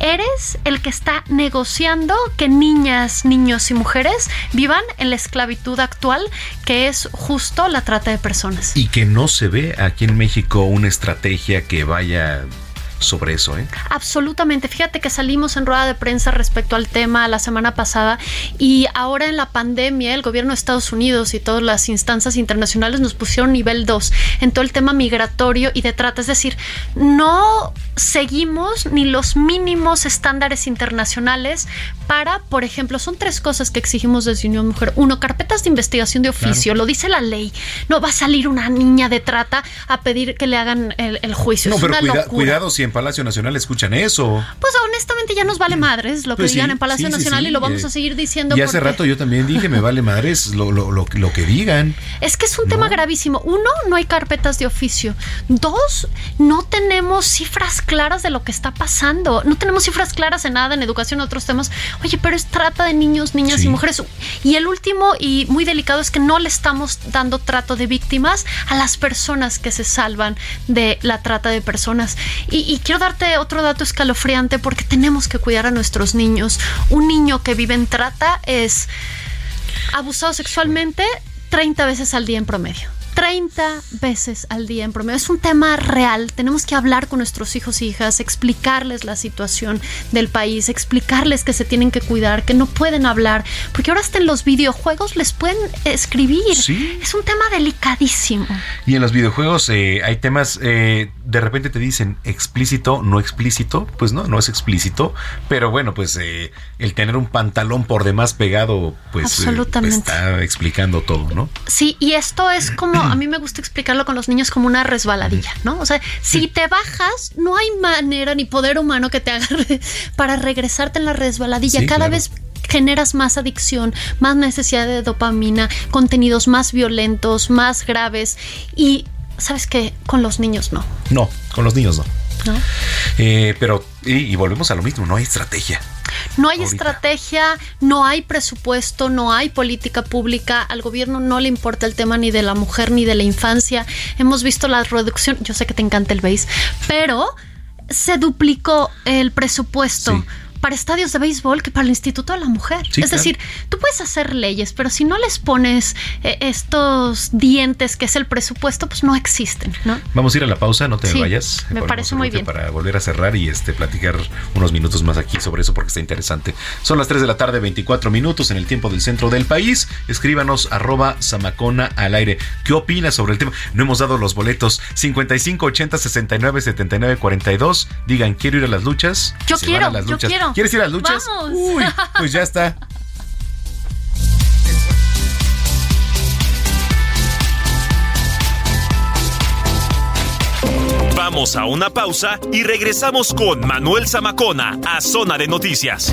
eres el que está negociando que niñas, niños y mujeres vivan en la esclavitud actual, que es justo la trata de personas. Y que no se ve aquí en México una estrategia que vaya sobre eso. ¿eh? Absolutamente. Fíjate que salimos en rueda de prensa respecto al tema la semana pasada y ahora en la pandemia el gobierno de Estados Unidos y todas las instancias internacionales nos pusieron nivel 2 en todo el tema migratorio y de trata. Es decir, no seguimos ni los mínimos estándares internacionales para, por ejemplo, son tres cosas que exigimos desde Unión Mujer. Uno, carpetas de investigación de oficio, lo dice la ley. No va a salir una niña de trata a pedir que le hagan el, juicio. No, pero cuidado siempre en Palacio Nacional escuchan eso. Pues honestamente ya nos vale madres lo que pues digan en Palacio Nacional y lo vamos a seguir diciendo. Y hace rato yo también dije, me vale madres lo, lo, lo, lo que digan. Es que es un tema gravísimo. Uno, no hay carpetas de oficio. Dos, no tenemos cifras claras de lo que está pasando. No tenemos cifras claras en nada, en educación, en otros temas. Oye, pero es trata de niños, niñas y mujeres. Y el último y muy delicado es que no le estamos dando trato de víctimas a las personas que se salvan de la trata de personas. Y, quiero darte otro dato escalofriante porque tenemos que cuidar a nuestros niños. Un niño que vive en trata es abusado sexualmente 30 veces al día en promedio. 30 veces al día en promedio. Es un tema real. Tenemos que hablar con nuestros hijos e hijas, explicarles la situación del país, explicarles que se tienen que cuidar, que no pueden hablar, porque ahora hasta en los videojuegos les pueden escribir. ¿Sí? Es un tema delicadísimo. Y en los videojuegos eh, hay temas, eh, de repente te dicen explícito, no explícito. Pues no, no es explícito, pero bueno, pues eh, el tener un pantalón por demás pegado, pues, pues está explicando todo, ¿no? Sí, y esto es como a mí me gusta explicarlo con los niños como una resbaladilla, ¿no? O sea, si te bajas, no hay manera ni poder humano que te agarre para regresarte en la resbaladilla. Cada vez generas más adicción, más necesidad de dopamina, contenidos más violentos, más graves y sabes que con los niños no. No, con los niños no. ¿No? Eh, pero, y, volvemos a lo mismo, no hay estrategia. No hay estrategia, no hay presupuesto, no hay política pública. Al gobierno no le importa el tema ni de la mujer ni de la infancia. Hemos visto la reducción, yo sé que te encanta el BASE, pero se duplicó el presupuesto para estadios de béisbol que para el Instituto de la Mujer. es decir, tú puedes hacer leyes, pero si no les pones eh, estos dientes que es el presupuesto, pues no existen, ¿no? Vamos a ir a la pausa, no te vayas. Me parece muy bien. Para volver a cerrar y este platicar unos minutos más aquí sobre eso porque está interesante. Son las 3 de la tarde, 24 minutos en el tiempo del centro del país. Escríbanos arroba Samacona al aire. ¿Qué opinas sobre el tema? No hemos dado los boletos 55 80 69 79 42. Digan, quiero ir a las luchas. Yo quiero, yo quiero. ¿Quieres ir a las luchas? Vamos. Uy, pues ya está. Vamos a una pausa y regresamos con Manuel Zamacona a Zona de Noticias.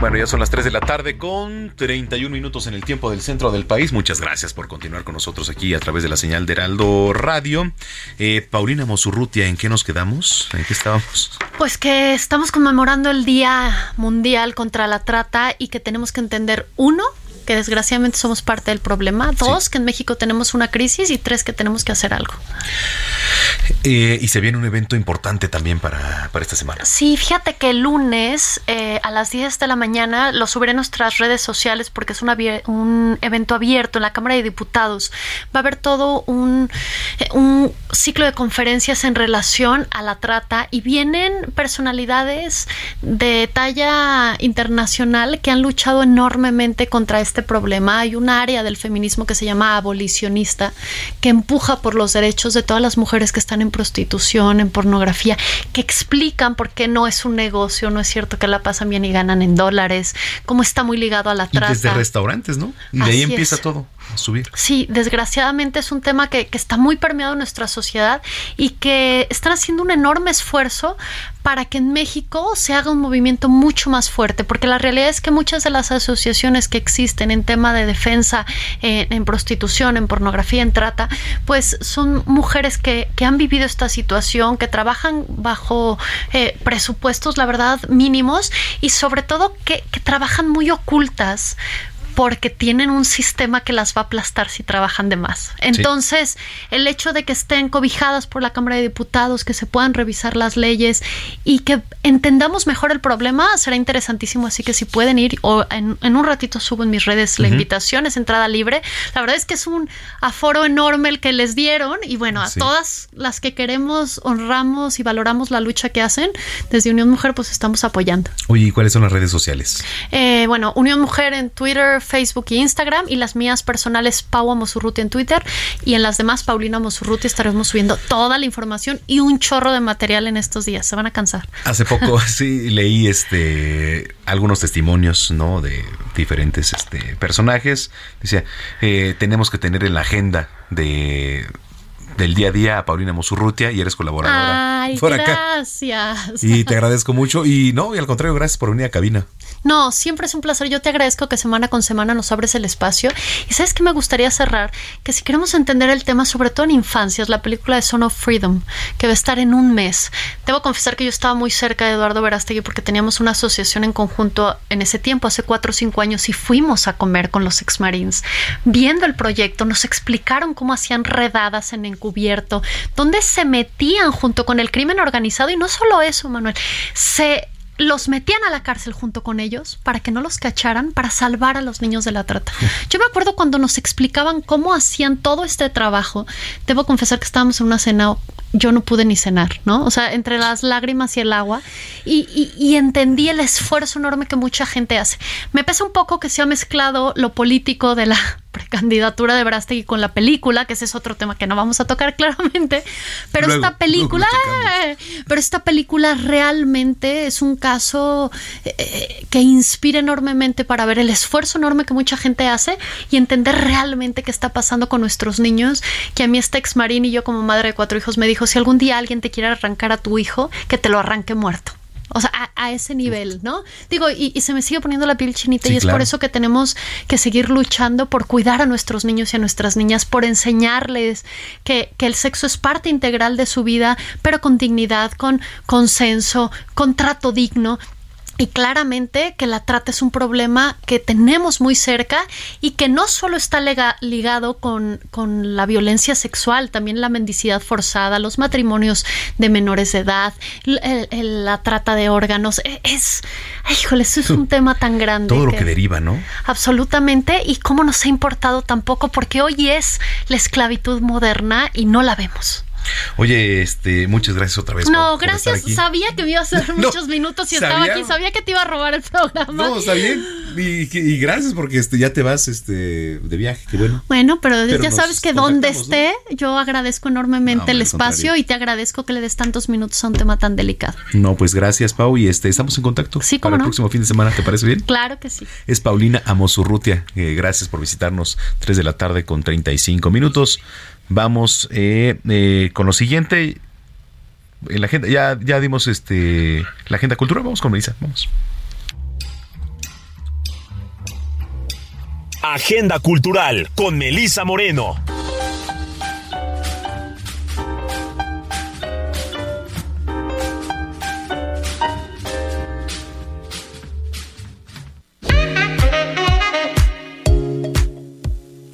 Bueno, ya son las 3 de la tarde con 31 minutos en el tiempo del centro del país. Muchas gracias por continuar con nosotros aquí a través de la señal de Heraldo Radio. Eh, Paulina Mosurrutia, ¿en qué nos quedamos? ¿En qué estábamos? Pues que estamos conmemorando el Día Mundial contra la Trata y que tenemos que entender, uno, que desgraciadamente somos parte del problema, dos, que en México tenemos una crisis y tres, que tenemos que hacer algo. Eh, y se viene un evento importante también para, para esta semana. Sí, fíjate que el lunes eh, a las 10 de la mañana lo subiré en nuestras redes sociales porque es un evento abierto en la Cámara de Diputados. Va a haber todo un, eh, un ciclo de conferencias en relación a la trata y vienen personalidades de talla internacional que han luchado enormemente contra este problema. Hay un área del feminismo que se llama abolicionista que empuja por los derechos de todas las mujeres que están en prostitución, en pornografía, que explican por qué no es un negocio, no es cierto que la pasan bien y ganan en dólares, cómo está muy ligado a la trata. Y desde restaurantes, ¿no? Y de ahí empieza todo a subir. Sí, desgraciadamente es un tema que, que está muy permeado en nuestra sociedad y que están haciendo un enorme esfuerzo para que en México se haga un movimiento mucho más fuerte, porque la realidad es que muchas de las asociaciones que existen en tema de defensa en prostitución, en pornografía, en trata, pues son mujeres que, que han vivido esta situación, que trabajan bajo eh, presupuestos, la verdad, mínimos y sobre todo que trabajan muy ocultas porque tienen un sistema que las va a aplastar si trabajan de más. Entonces, el hecho de que estén cobijadas por la Cámara de Diputados, que se puedan revisar las leyes y que entendamos mejor el problema, será interesantísimo. Así que si pueden ir, o en, un ratito subo en mis redes la invitación, es entrada libre. La verdad es que es un aforo enorme el que les dieron y bueno, a todas las que queremos, honramos y valoramos la lucha que hacen, desde Unión Mujer pues estamos apoyando. Oye, ¿y cuáles son las redes sociales? Eh, bueno, Unión Mujer en Twitter, Facebook y Instagram y las mías personales Pau Amosurruti en Twitter y en las demás Paulina Amosurruti estaremos subiendo toda la información y un chorro de material en estos días. Se van a cansar. Hace poco (laughs) sí leí este algunos testimonios, ¿no? De diferentes este, personajes. Decía, eh, tenemos que tener en la agenda de del día a día a Paulina Mosurrutia y eres colaboradora. Ay, gracias. Y te agradezco mucho. Y no, y al contrario, gracias por venir a cabina. No, siempre es un placer. Yo te agradezco que semana con semana nos abres el espacio. Y sabes que me gustaría cerrar, que si queremos entender el tema, sobre todo en infancias, la película de Son of Freedom, que va a estar en un mes. Debo confesar que yo estaba muy cerca de Eduardo Verástegui porque teníamos una asociación en conjunto en ese tiempo, hace cuatro o cinco años, y fuimos a comer con los ex-marines. Viendo el proyecto, nos explicaron cómo hacían redadas en encubierto, dónde se metían junto con el crimen organizado, y no solo eso, Manuel, se los metían a la cárcel junto con ellos para que no los cacharan, para salvar a los niños de la trata. Yo me acuerdo cuando nos explicaban cómo hacían todo este trabajo. Debo confesar que estábamos en una cena, yo no pude ni cenar, ¿no? O sea, entre las lágrimas y el agua, y, y entendí el esfuerzo enorme que mucha gente hace. Me pesa un poco que se ha mezclado lo político de la precandidatura de Brastegui con la película, que ese es otro tema que no vamos a tocar (laughs) claramente, pero esta película, pero esta película realmente es un caso eh, que inspira enormemente para ver el esfuerzo enorme que mucha gente hace y entender realmente qué está pasando con nuestros niños, que a mí este ex marín y yo como madre de cuatro hijos me dijo, si algún día alguien te quiere arrancar a tu hijo, que te lo arranque muerto. O sea, a, ese nivel, ¿no? Digo, y, se me sigue poniendo la piel chinita y es por eso que tenemos que seguir luchando por cuidar a nuestros niños y a nuestras niñas, por enseñarles que, que el sexo es parte integral de su vida, pero con dignidad, con consenso, con trato digno y claramente que la trata es un problema que tenemos muy cerca y que no solo está ligado con, la violencia sexual, también la mendicidad forzada, los matrimonios de menores de edad, la trata de órganos. E, es, híjole, eso es un (laughs) tema tan grande. Todo lo que, deriva, ¿no? Absolutamente. Y cómo nos ha importado tampoco, porque hoy es la esclavitud moderna y no la vemos. Oye, este, muchas gracias otra vez. No, gracias. sabía que me iba a hacer (laughs) muchos minutos y estaba aquí. Sabía que te iba a robar el programa. No, está bien. Y, gracias porque este, ya te vas este, de viaje. Qué bueno. Bueno, pero, ya sabes que donde esté, yo agradezco enormemente el espacio y te agradezco que le des tantos minutos a un tema tan delicado. No, pues gracias, Pau. Y este, estamos en contacto sí, para el próximo fin de semana. ¿Te parece bien? Claro que sí. Es Paulina Amosurrutia. Eh, gracias por visitarnos. 3 de la tarde con 35 minutos. Vamos eh, eh, con lo siguiente. En la agenda, ya, ya dimos este la agenda cultural. Vamos con Melissa. Vamos. Agenda Cultural con Melissa Moreno.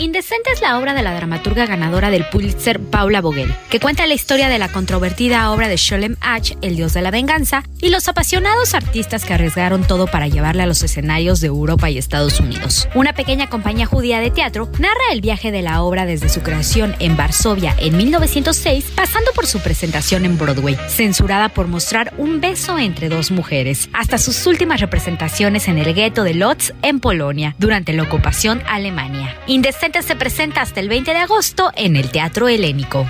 Indecente es la obra de la dramaturga ganadora del Pulitzer Paula Vogel, que cuenta la historia de la controvertida obra de Sholem Ach, El dios de la venganza, y los apasionados artistas que arriesgaron todo para llevarla a los escenarios de Europa y Estados Unidos. Una pequeña compañía judía de teatro narra el viaje de la obra desde su creación en Varsovia en 1906, pasando por su presentación en Broadway, censurada por mostrar un beso entre dos mujeres, hasta sus últimas representaciones en el gueto de Lodz en Polonia, durante la ocupación Alemania. Indecente se presenta hasta el 20 de agosto en el Teatro Helénico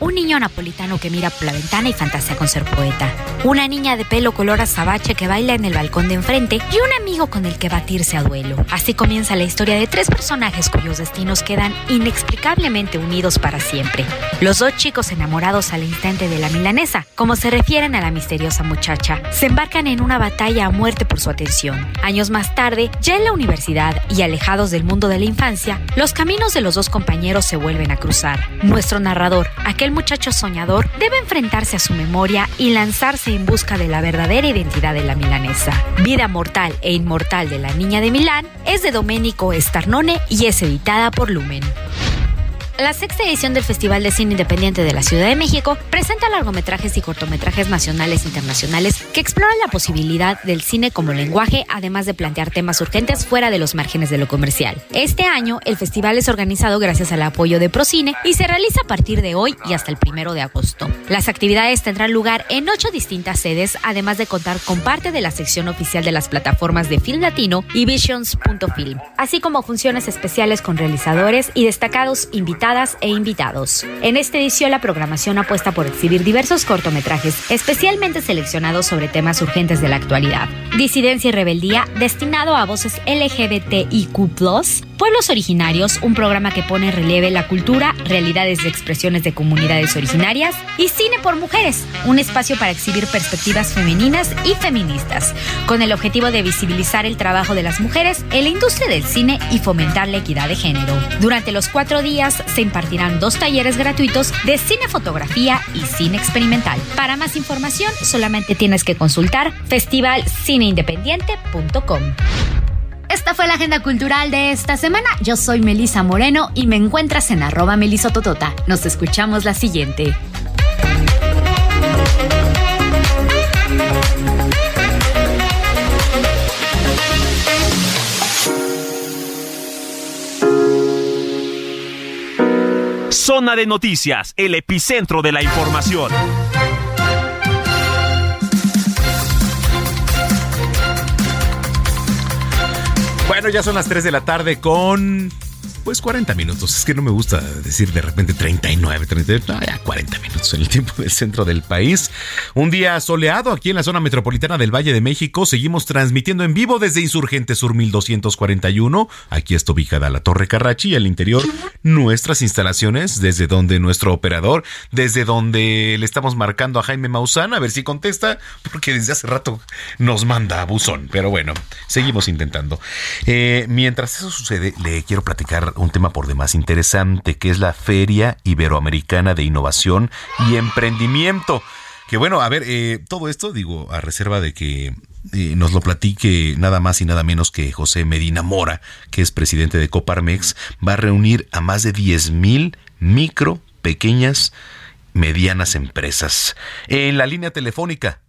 un niño napolitano que mira por la ventana y fantasea con ser poeta, una niña de pelo color azabache que baila en el balcón de enfrente y un amigo con el que batirse a duelo. Así comienza la historia de tres personajes cuyos destinos quedan inexplicablemente unidos para siempre. Los dos chicos enamorados al instante de la milanesa, como se refieren a la misteriosa muchacha, se embarcan en una batalla a muerte por su atención. Años más tarde, ya en la universidad y alejados del mundo de la infancia, los caminos de los dos compañeros se vuelven a cruzar. Nuestro narrador, aquel muchacho soñador debe enfrentarse a su memoria y lanzarse en busca de la verdadera identidad de la milanesa. Vida mortal e inmortal de la niña de Milán es de Domenico Starnone y es editada por Lumen. La sexta edición del Festival de Cine Independiente de la Ciudad de México presenta largometrajes y cortometrajes nacionales e internacionales que exploran la posibilidad del cine como lenguaje, además de plantear temas urgentes fuera de los márgenes de lo comercial. Este año, el festival es organizado gracias al apoyo de Procine y se realiza a partir de hoy y hasta el primero de agosto. Las actividades tendrán lugar en ocho distintas sedes, además de contar con parte de la sección oficial de las plataformas de Film Latino y Visions.film, así como funciones especiales con realizadores y destacados invitados e invitados. En esta edición la programación apuesta por exhibir diversos cortometrajes especialmente seleccionados sobre temas urgentes de la actualidad. Disidencia y rebeldía destinado a voces LGBTIQ+, Pueblos Originarios, un programa que pone en relieve la cultura, realidades de expresiones de comunidades originarias, y Cine por Mujeres, un espacio para exhibir perspectivas femeninas y feministas, con el objetivo de visibilizar el trabajo de las mujeres en la industria del cine y fomentar la equidad de género. Durante los cuatro días se impartirán dos talleres gratuitos de cine fotografía y cine experimental. Para más información, solamente tienes que consultar festivalcineindependiente.com. Esta fue la agenda cultural de esta semana. Yo soy Melisa Moreno y me encuentras en arroba melisototota. Nos escuchamos la siguiente. Zona de noticias, el epicentro de la información. Bueno, ya son las 3 de la tarde con pues 40 minutos. Es que no me gusta decir de repente 39, 39, no, ya 40 minutos en el (laughs) tiempo del centro del país. Un día soleado aquí en la zona metropolitana del Valle de México. Seguimos transmitiendo en vivo desde Insurgente Sur 1241. Aquí está ubicada la Torre Carrachi y al interior nuestras instalaciones, desde donde nuestro operador, desde donde le estamos marcando a Jaime Maussan, a ver si contesta, porque desde hace rato nos manda a buzón. Pero bueno, seguimos intentando. Eh, mientras eso sucede, le quiero platicar un tema por demás interesante, que es la Feria Iberoamericana de Innovación y Emprendimiento. Que bueno, a ver, eh, todo esto, digo, a reserva de que eh, nos lo platique nada más y nada menos que José Medina Mora, que es presidente de Coparmex, va a reunir a más de 10 mil micro, pequeñas, medianas empresas. En la línea telefónica,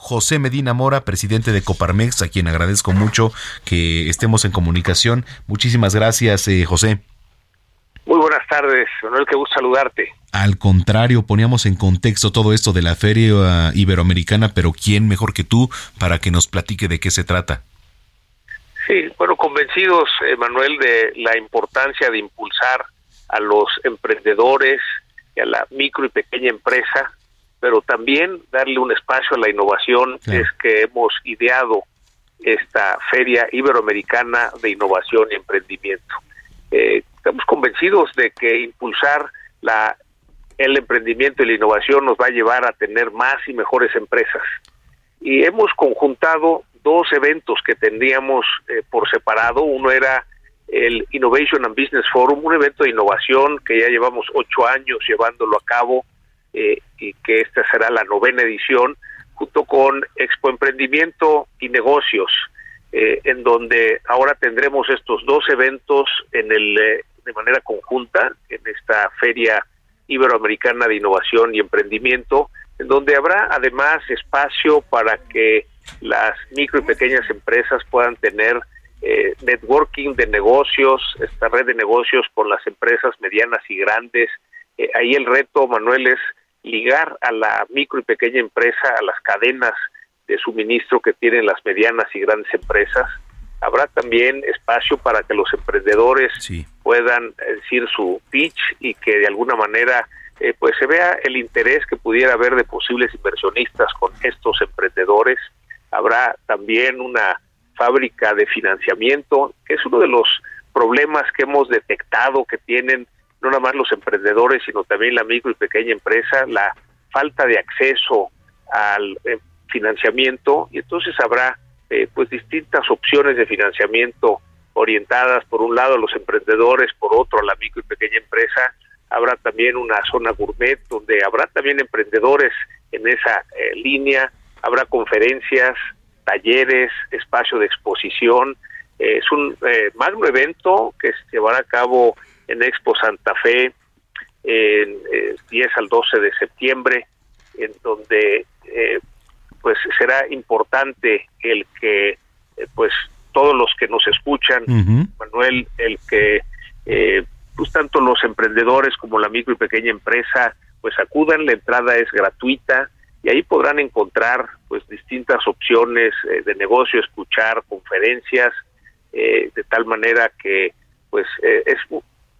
José Medina Mora, presidente de Coparmex, a quien agradezco mucho que estemos en comunicación. Muchísimas gracias, eh, José. Muy buenas tardes, Manuel, qué gusto saludarte. Al contrario, poníamos en contexto todo esto de la Feria Iberoamericana, pero ¿quién mejor que tú para que nos platique de qué se trata? Sí, bueno, convencidos, Manuel, de la importancia de impulsar a los emprendedores y a la micro y pequeña empresa pero también darle un espacio a la innovación es que hemos ideado esta Feria Iberoamericana de Innovación y Emprendimiento. Eh, estamos convencidos de que impulsar la, el emprendimiento y la innovación nos va a llevar a tener más y mejores empresas. Y hemos conjuntado dos eventos que tendríamos eh, por separado. Uno era el Innovation and Business Forum, un evento de innovación que ya llevamos ocho años llevándolo a cabo eh, y que esta será la novena edición, junto con Expo Emprendimiento y Negocios, eh, en donde ahora tendremos estos dos eventos en el, eh, de manera conjunta en esta Feria Iberoamericana de Innovación y Emprendimiento, en donde habrá además espacio para que las micro y pequeñas empresas puedan tener networking de negocios, esta red de negocios con las empresas medianas y grandes. Ahí el reto, Manuel, es ligar a la micro y pequeña empresa a las cadenas de suministro que tienen las medianas y grandes empresas. Habrá también espacio para que los emprendedores puedan decir su pitch y que de alguna manera eh, pues se vea el interés que pudiera haber de posibles inversionistas con estos emprendedores. Habrá también una fábrica de financiamiento, que es uno de los problemas que hemos detectado que tienen no nada más los emprendedores, sino también la micro y pequeña empresa, la falta de acceso al eh, financiamiento y entonces habrá eh, pues distintas opciones de financiamiento orientadas por un lado a los emprendedores, por otro a la micro y pequeña empresa, habrá también una zona gourmet donde habrá también emprendedores en esa eh, línea, habrá conferencias, talleres, espacio de exposición. Eh, es un eh, magno evento que se llevará a cabo en Expo Santa Fe en 10 al 12 de septiembre, en donde pues será importante el que pues todos los que nos escuchan, Manuel, el que pues tanto los emprendedores como la micro y pequeña empresa pues acudan, la entrada es gratuita y ahí podrán encontrar pues distintas opciones eh, de negocio, escuchar conferencias eh, de tal manera que pues eh, es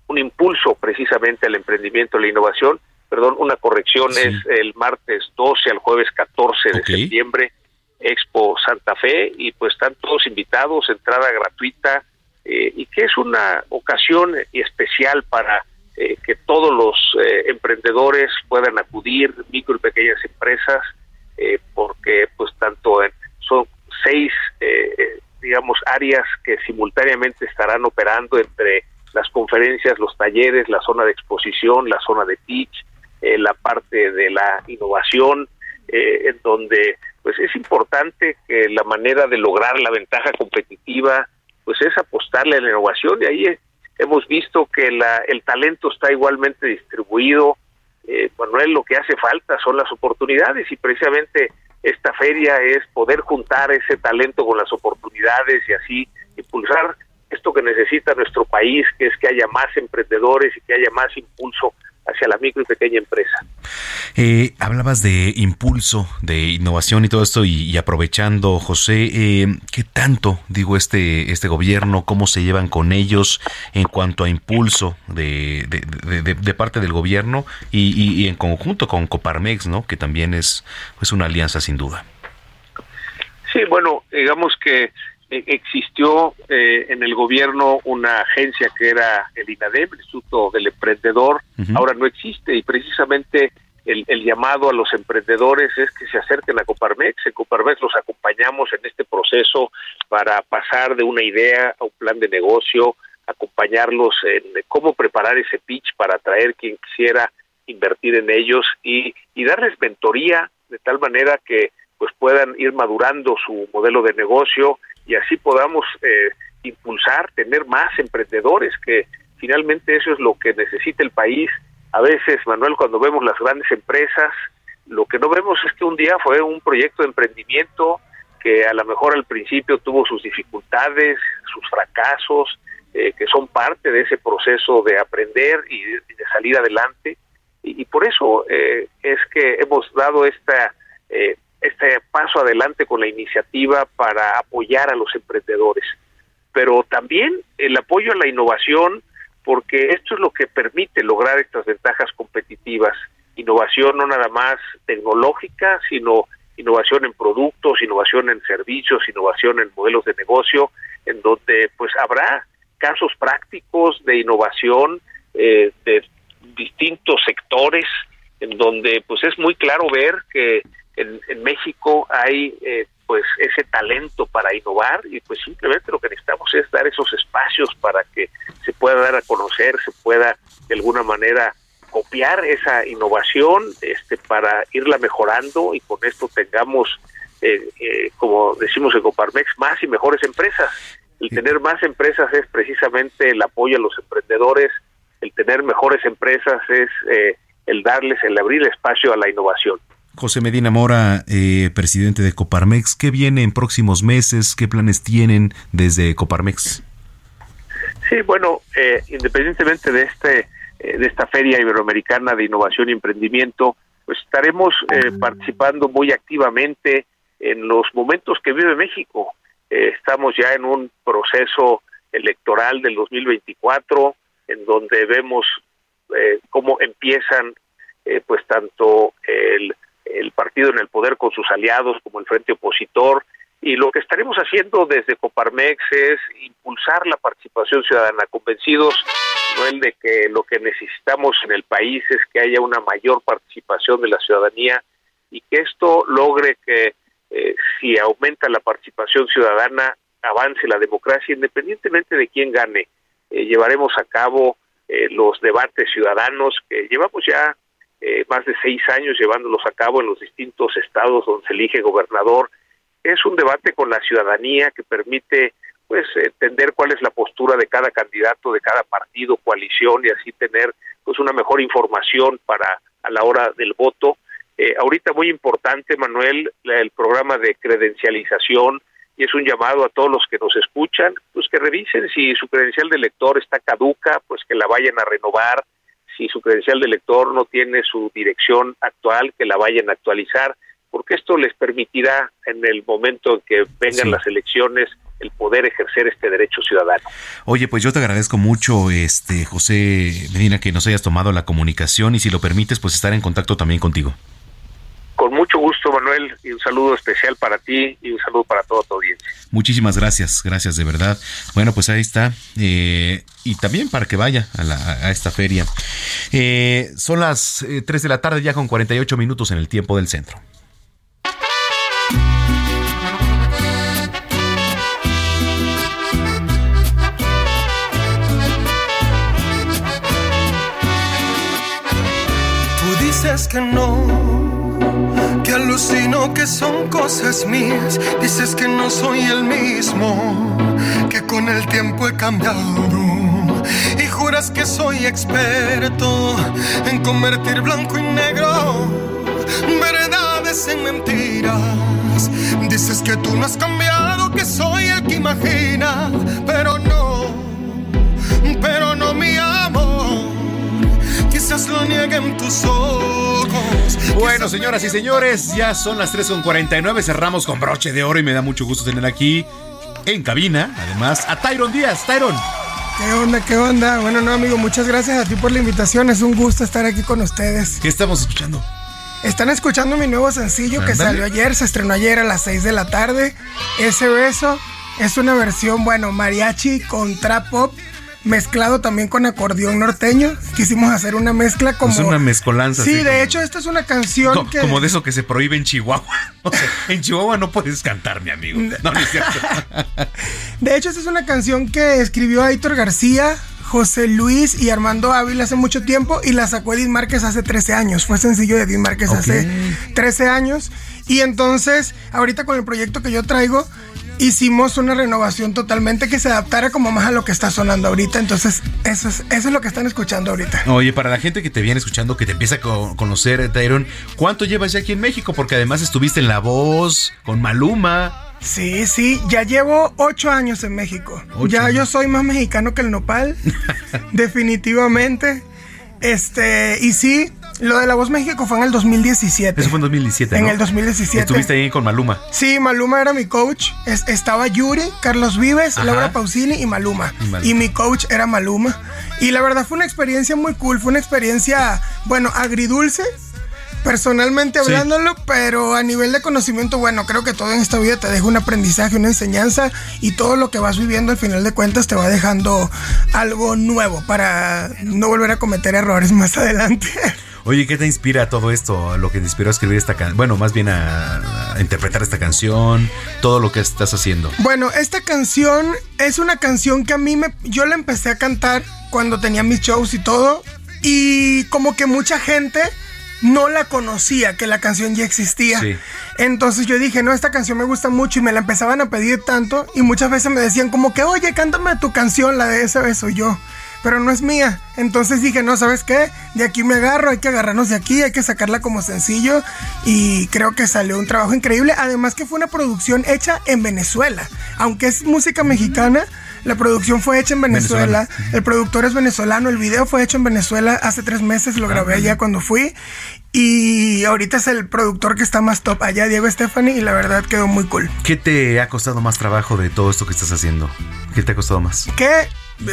un impulso precisamente al emprendimiento, a la innovación. Perdón, una corrección es el martes 12 al jueves 14 de septiembre, Expo Santa Fe y pues están todos invitados, entrada gratuita, eh, y que es una ocasión especial para eh, que todos los eh, emprendedores puedan acudir, micro y pequeñas empresas, porque pues tanto en, son seis, digamos, áreas que simultáneamente estarán operando entre las conferencias, los talleres, la zona de exposición, la zona de pitch, la parte de la innovación, en donde pues es importante que la manera de lograr la ventaja competitiva pues es apostarle a la innovación y ahí eh, hemos visto que la, el talento está igualmente distribuido. Eh, Manuel, lo que hace falta son las oportunidades y precisamente esta feria es poder juntar ese talento con las oportunidades y así impulsar esto que necesita nuestro país, que es que haya más emprendedores y que haya más impulso hacia la micro y pequeña empresa. Eh, hablabas de impulso, de innovación y todo esto, y, aprovechando, José, eh, ¿qué tanto, digo, este, este gobierno, cómo se llevan con ellos en cuanto a impulso de, de, parte del gobierno y, en conjunto con Coparmex, ¿no? que también es pues, una alianza sin duda? Sí, bueno, digamos que existió eh, en el gobierno una agencia que era el INADEM, el Instituto del Emprendedor, ahora no existe y precisamente el, llamado a los emprendedores es que se acerquen a Coparmex. En Coparmex los acompañamos en este proceso para pasar de una idea a un plan de negocio, acompañarlos en cómo preparar ese pitch para atraer quien quisiera invertir en ellos y, y darles mentoría de tal manera que pues puedan ir madurando su modelo de negocio y así podamos eh, impulsar, tener más emprendedores, que finalmente eso es lo que necesita el país. A veces, Manuel, cuando vemos las grandes empresas, lo que no vemos es que un día fue un proyecto de emprendimiento que a lo mejor al principio tuvo sus dificultades, sus fracasos, eh, que son parte de ese proceso de aprender y de, salir adelante. Y, por eso eh, es que hemos dado esta este paso adelante con la iniciativa para apoyar a los emprendedores, pero también el apoyo a la innovación, porque esto es lo que permite lograr estas ventajas competitivas. Innovación no nada más tecnológica, sino innovación en productos, innovación en servicios, innovación en modelos de negocio, en donde pues habrá casos prácticos de innovación eh, de distintos sectores, en donde pues es muy claro ver que en, México hay eh, pues ese talento para innovar y pues simplemente lo que necesitamos es dar esos espacios para que se pueda dar a conocer, se pueda de alguna manera copiar esa innovación este para irla mejorando y con esto tengamos eh, eh, como decimos en Coparmex más y mejores empresas. El tener más empresas es precisamente el apoyo a los emprendedores el tener mejores empresas es el darles el abrir espacio a la innovación José Medina Mora, eh, presidente de Coparmex, ¿qué viene en próximos meses? ¿Qué planes tienen desde Coparmex? Sí, bueno, eh, independientemente de este eh, de esta feria iberoamericana de innovación y emprendimiento, pues estaremos participando muy activamente en los momentos que vive México. estamos ya en un proceso electoral del 2024 en donde vemos cómo empiezan pues tanto el el partido en el poder con sus aliados como el Frente Opositor. Y lo que estaremos haciendo desde Coparmex es impulsar la participación ciudadana, convencidos, Noel, de que lo que necesitamos en el país es que haya una mayor participación de la ciudadanía y que esto logre que eh, si aumenta la participación ciudadana, avance la democracia independientemente de quién gane. Eh, llevaremos a cabo eh, los debates ciudadanos que llevamos ya eh, más de seis años llevándolos a cabo en los distintos estados donde se elige gobernador. Es un debate con la ciudadanía que permite pues entender cuál es la postura de cada candidato, de cada partido, coalición y así tener pues una mejor información para a la hora del voto. Eh, ahorita muy importante, Manuel, el programa de credencialización y es un llamado a todos los que nos escuchan, pues que revisen si su credencial de lector está caduca, pues que la vayan a renovar, si su credencial de lector no tiene su dirección actual, que la vayan a actualizar, porque esto les permitirá en el momento en que vengan las elecciones el poder ejercer este derecho ciudadano. Oye, pues yo te agradezco mucho, este José Medina, que nos hayas tomado la comunicación y si lo permites, pues estar en contacto también contigo. Con mucho gusto, Manuel, y un saludo especial para ti y un saludo para toda tu audiencia. Muchísimas gracias, gracias de verdad. Bueno, pues ahí está. Eh, y también para que vaya a, esta feria. Eh, son las 3 eh, de la tarde ya con 48 minutos en el tiempo del centro. Tú dices que no alucino que son cosas mías. Dices que no soy el mismo, que con el tiempo he cambiado. Y juras que soy experto en convertir blanco y negro verdades en mentiras. Dices que tú no has cambiado, que soy el que imagina, pero no, pero no mi amor. Quizás lo nieguen tus ojos. Bueno, señoras y señores, ya son las 3.49. Cerramos con broche de oro y me da mucho gusto tener aquí en cabina, además, a Tyron Díaz. Tyron. ¿Qué onda? ¿Qué onda? Bueno, no, amigo, muchas gracias a ti por la invitación. Es un gusto estar aquí con ustedes. ¿Qué estamos escuchando? Están escuchando mi nuevo sencillo que salió ayer, se estrenó ayer a las 6 de la tarde. Ese beso es una versión, bueno, mariachi con trap pop mezclado también con acordeón norteño. Quisimos hacer una mezcla como. Es una mezcolanza. Sí, de hecho, esta es una canción que. Como de eso que se prohíbe en Chihuahua. (laughs) en Chihuahua no puedes cantar, mi amigo. No, no es cierto. (laughs) de hecho, esta es una canción que escribió Aitor García. José Luis y Armando Ávila hace mucho tiempo y la sacó Edith Márquez hace 13 años. Fue sencillo de Edith Márquez hace 13 años. Y entonces, ahorita con el proyecto que yo traigo, hicimos una renovación totalmente que se adaptara como más a lo que está sonando ahorita. Entonces, eso es, eso es lo que están escuchando ahorita. Oye, para la gente que te viene escuchando, que te empieza a conocer, Tyron, ¿cuánto llevas ya aquí en México? Porque además estuviste en La Voz, con Maluma. Sí, sí, ya llevo ocho años en México. Ya yo soy más mexicano que el nopal, (laughs) definitivamente. Este, y sí, lo de La Voz México fue en el 2017. Eso fue en 2017. En el 2017. Estuviste ahí con Maluma. Sí, Maluma era mi coach. estaba Yuri, Carlos Vives, Laura Pausini y Maluma. y mi coach era Maluma. Y la verdad fue una experiencia muy cool. Fue una experiencia, bueno, agridulce personalmente hablándolo, pero a nivel de conocimiento, bueno, creo que todo en esta vida te deja un aprendizaje, una enseñanza y todo lo que vas viviendo al final de cuentas te va dejando algo nuevo para no volver a cometer errores más adelante. (laughs) Oye, ¿qué te inspira todo esto? Lo que te inspiró a escribir esta canción. Bueno, más bien a, a, interpretar esta canción, todo lo que estás haciendo. Bueno, esta canción es una canción que a mí me. Yo la empecé a cantar cuando tenía mis shows y todo. Y como que mucha gente no la conocía, que la canción ya existía. Entonces yo dije, no, esta canción me gusta mucho y me la empezaban a pedir tanto y muchas veces me decían como que, oye, cántame tu canción, la de ese beso yo. Pero no es mía. Entonces dije, no, ¿sabes qué? De aquí me agarro, hay que agarrarnos de aquí, hay que sacarla como sencillo. Y creo que salió un trabajo increíble. Además que fue una producción hecha en Venezuela. Aunque es música mexicana, la producción fue hecha en Venezuela. El productor es venezolano. El video fue hecho en Venezuela hace tres meses. Lo grabé allá cuando fui. Y ahorita es el productor que está más top allá, Diego Stephanie. Y la verdad quedó muy cool. ¿Qué te ha costado más trabajo de todo esto que estás haciendo? ¿Qué te ha costado más? ¿Qué?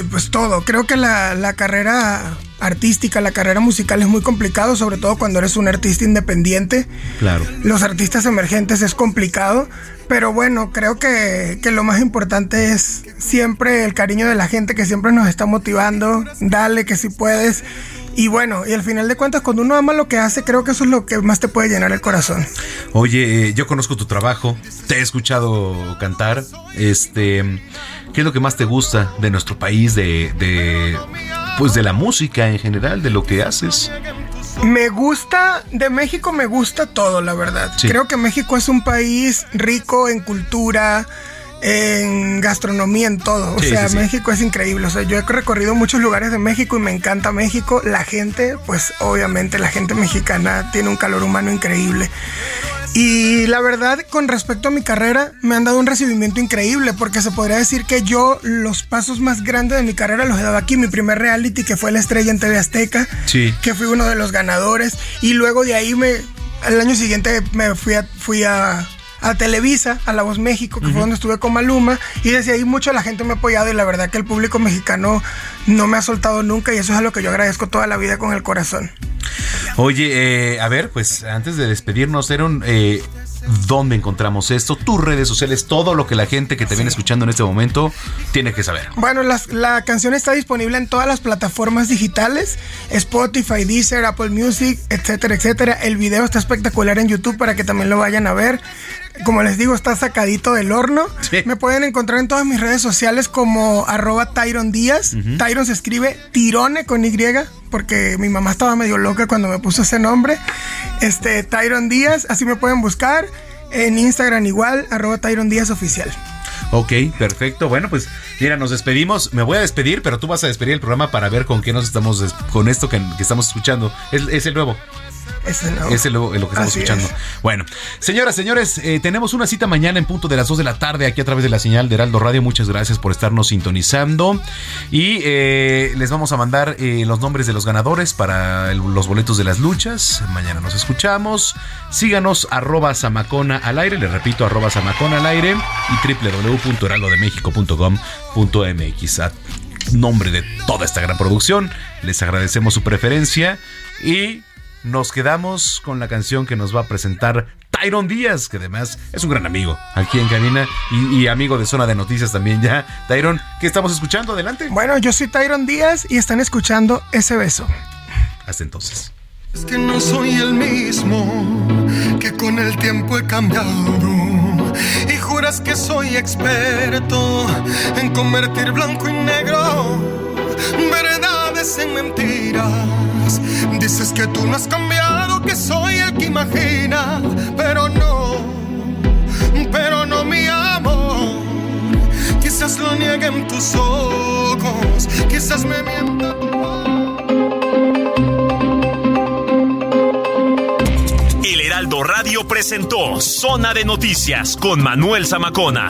Pues todo. Creo que la, la carrera artística, la carrera musical es muy complicado, sobre todo cuando eres un artista independiente. Claro. Los artistas emergentes es complicado, pero bueno, creo que, que, lo más importante es siempre el cariño de la gente que siempre nos está motivando. Dale que si puedes. Y bueno, y al final de cuentas, cuando uno ama lo que hace, creo que eso es lo que más te puede llenar el corazón. Oye, eh, yo conozco tu trabajo, te he escuchado cantar. Este, ¿qué es lo que más te gusta de nuestro país, de, de pues de la música en general, de lo que haces. Me gusta, de México me gusta todo, la verdad. Creo que México es un país rico en cultura, en gastronomía, en todo. O sea, México es increíble. O sea, yo he recorrido muchos lugares de México y me encanta México. La gente, pues obviamente la gente mexicana tiene un calor humano increíble. Y la verdad, con respecto a mi carrera, me han dado un recibimiento increíble, porque se podría decir que yo los pasos más grandes de mi carrera los he dado aquí. Mi primer reality, que fue La Estrella en TV Azteca, que fui uno de los ganadores. Y luego de ahí, me, el año siguiente me fui a, fui a, Televisa, a La Voz México, que fue donde estuve con Maluma, y desde ahí mucho la gente me ha apoyado y la verdad que el público mexicano no me ha soltado nunca y eso es a lo que yo agradezco toda la vida con el corazón. Oye, eh, a ver, pues antes de despedirnos, Eron, eh, ¿dónde encontramos esto? Tus redes sociales, todo lo que la gente que te viene escuchando en este momento tiene que saber. Bueno, la canción está disponible en todas las plataformas digitales, Spotify, Deezer, Apple Music, etcétera, etcétera. El video está espectacular en YouTube para que también lo vayan a ver. Como les digo, está sacadito del horno. Me pueden encontrar en todas mis redes sociales como arroba Tyron Díaz. Tyron se escribe Tirone con Y, porque mi mamá estaba medio loca cuando me puso ese nombre. Este, Tyron Díaz, así me pueden buscar. En Instagram igual, arroba Tyron Díaz Oficial. Ok, perfecto. Bueno, pues mira, nos despedimos. Me voy a despedir, pero tú vas a despedir el programa para ver con qué nos estamos, con esto que, estamos escuchando. es el nuevo. Ese es lo, que estamos escuchando. Bueno, señoras, señores, eh, tenemos una cita mañana en punto de las 2 de la tarde aquí a través de la señal de Heraldo Radio. Muchas gracias por estarnos sintonizando. Y eh, les vamos a mandar eh, los nombres de los ganadores para los boletos de las luchas. Mañana nos escuchamos. Síganos arroba Samacona al aire. Les repito, arroba Samacona al aire y www.heraldodemexico.com.mx. A nombre de toda esta gran producción, les agradecemos su preferencia y nos quedamos con la canción que nos va a presentar Tyron Díaz, que además es un gran amigo aquí en Cabina y, amigo de Zona de Noticias también ya. Tyron, ¿qué estamos escuchando? Adelante. Bueno, yo soy Tyron Díaz y están escuchando ese beso. Hasta entonces. Es que no soy el mismo, que con el tiempo he cambiado. Y juras que soy experto en convertir blanco y negro, verdades en mentiras Dices que tú no has cambiado, que soy el que imagina, pero no, pero no mi amor. Quizás lo nieguen tus ojos, quizás me mientan. El Heraldo Radio presentó Zona de Noticias con Manuel Zamacona.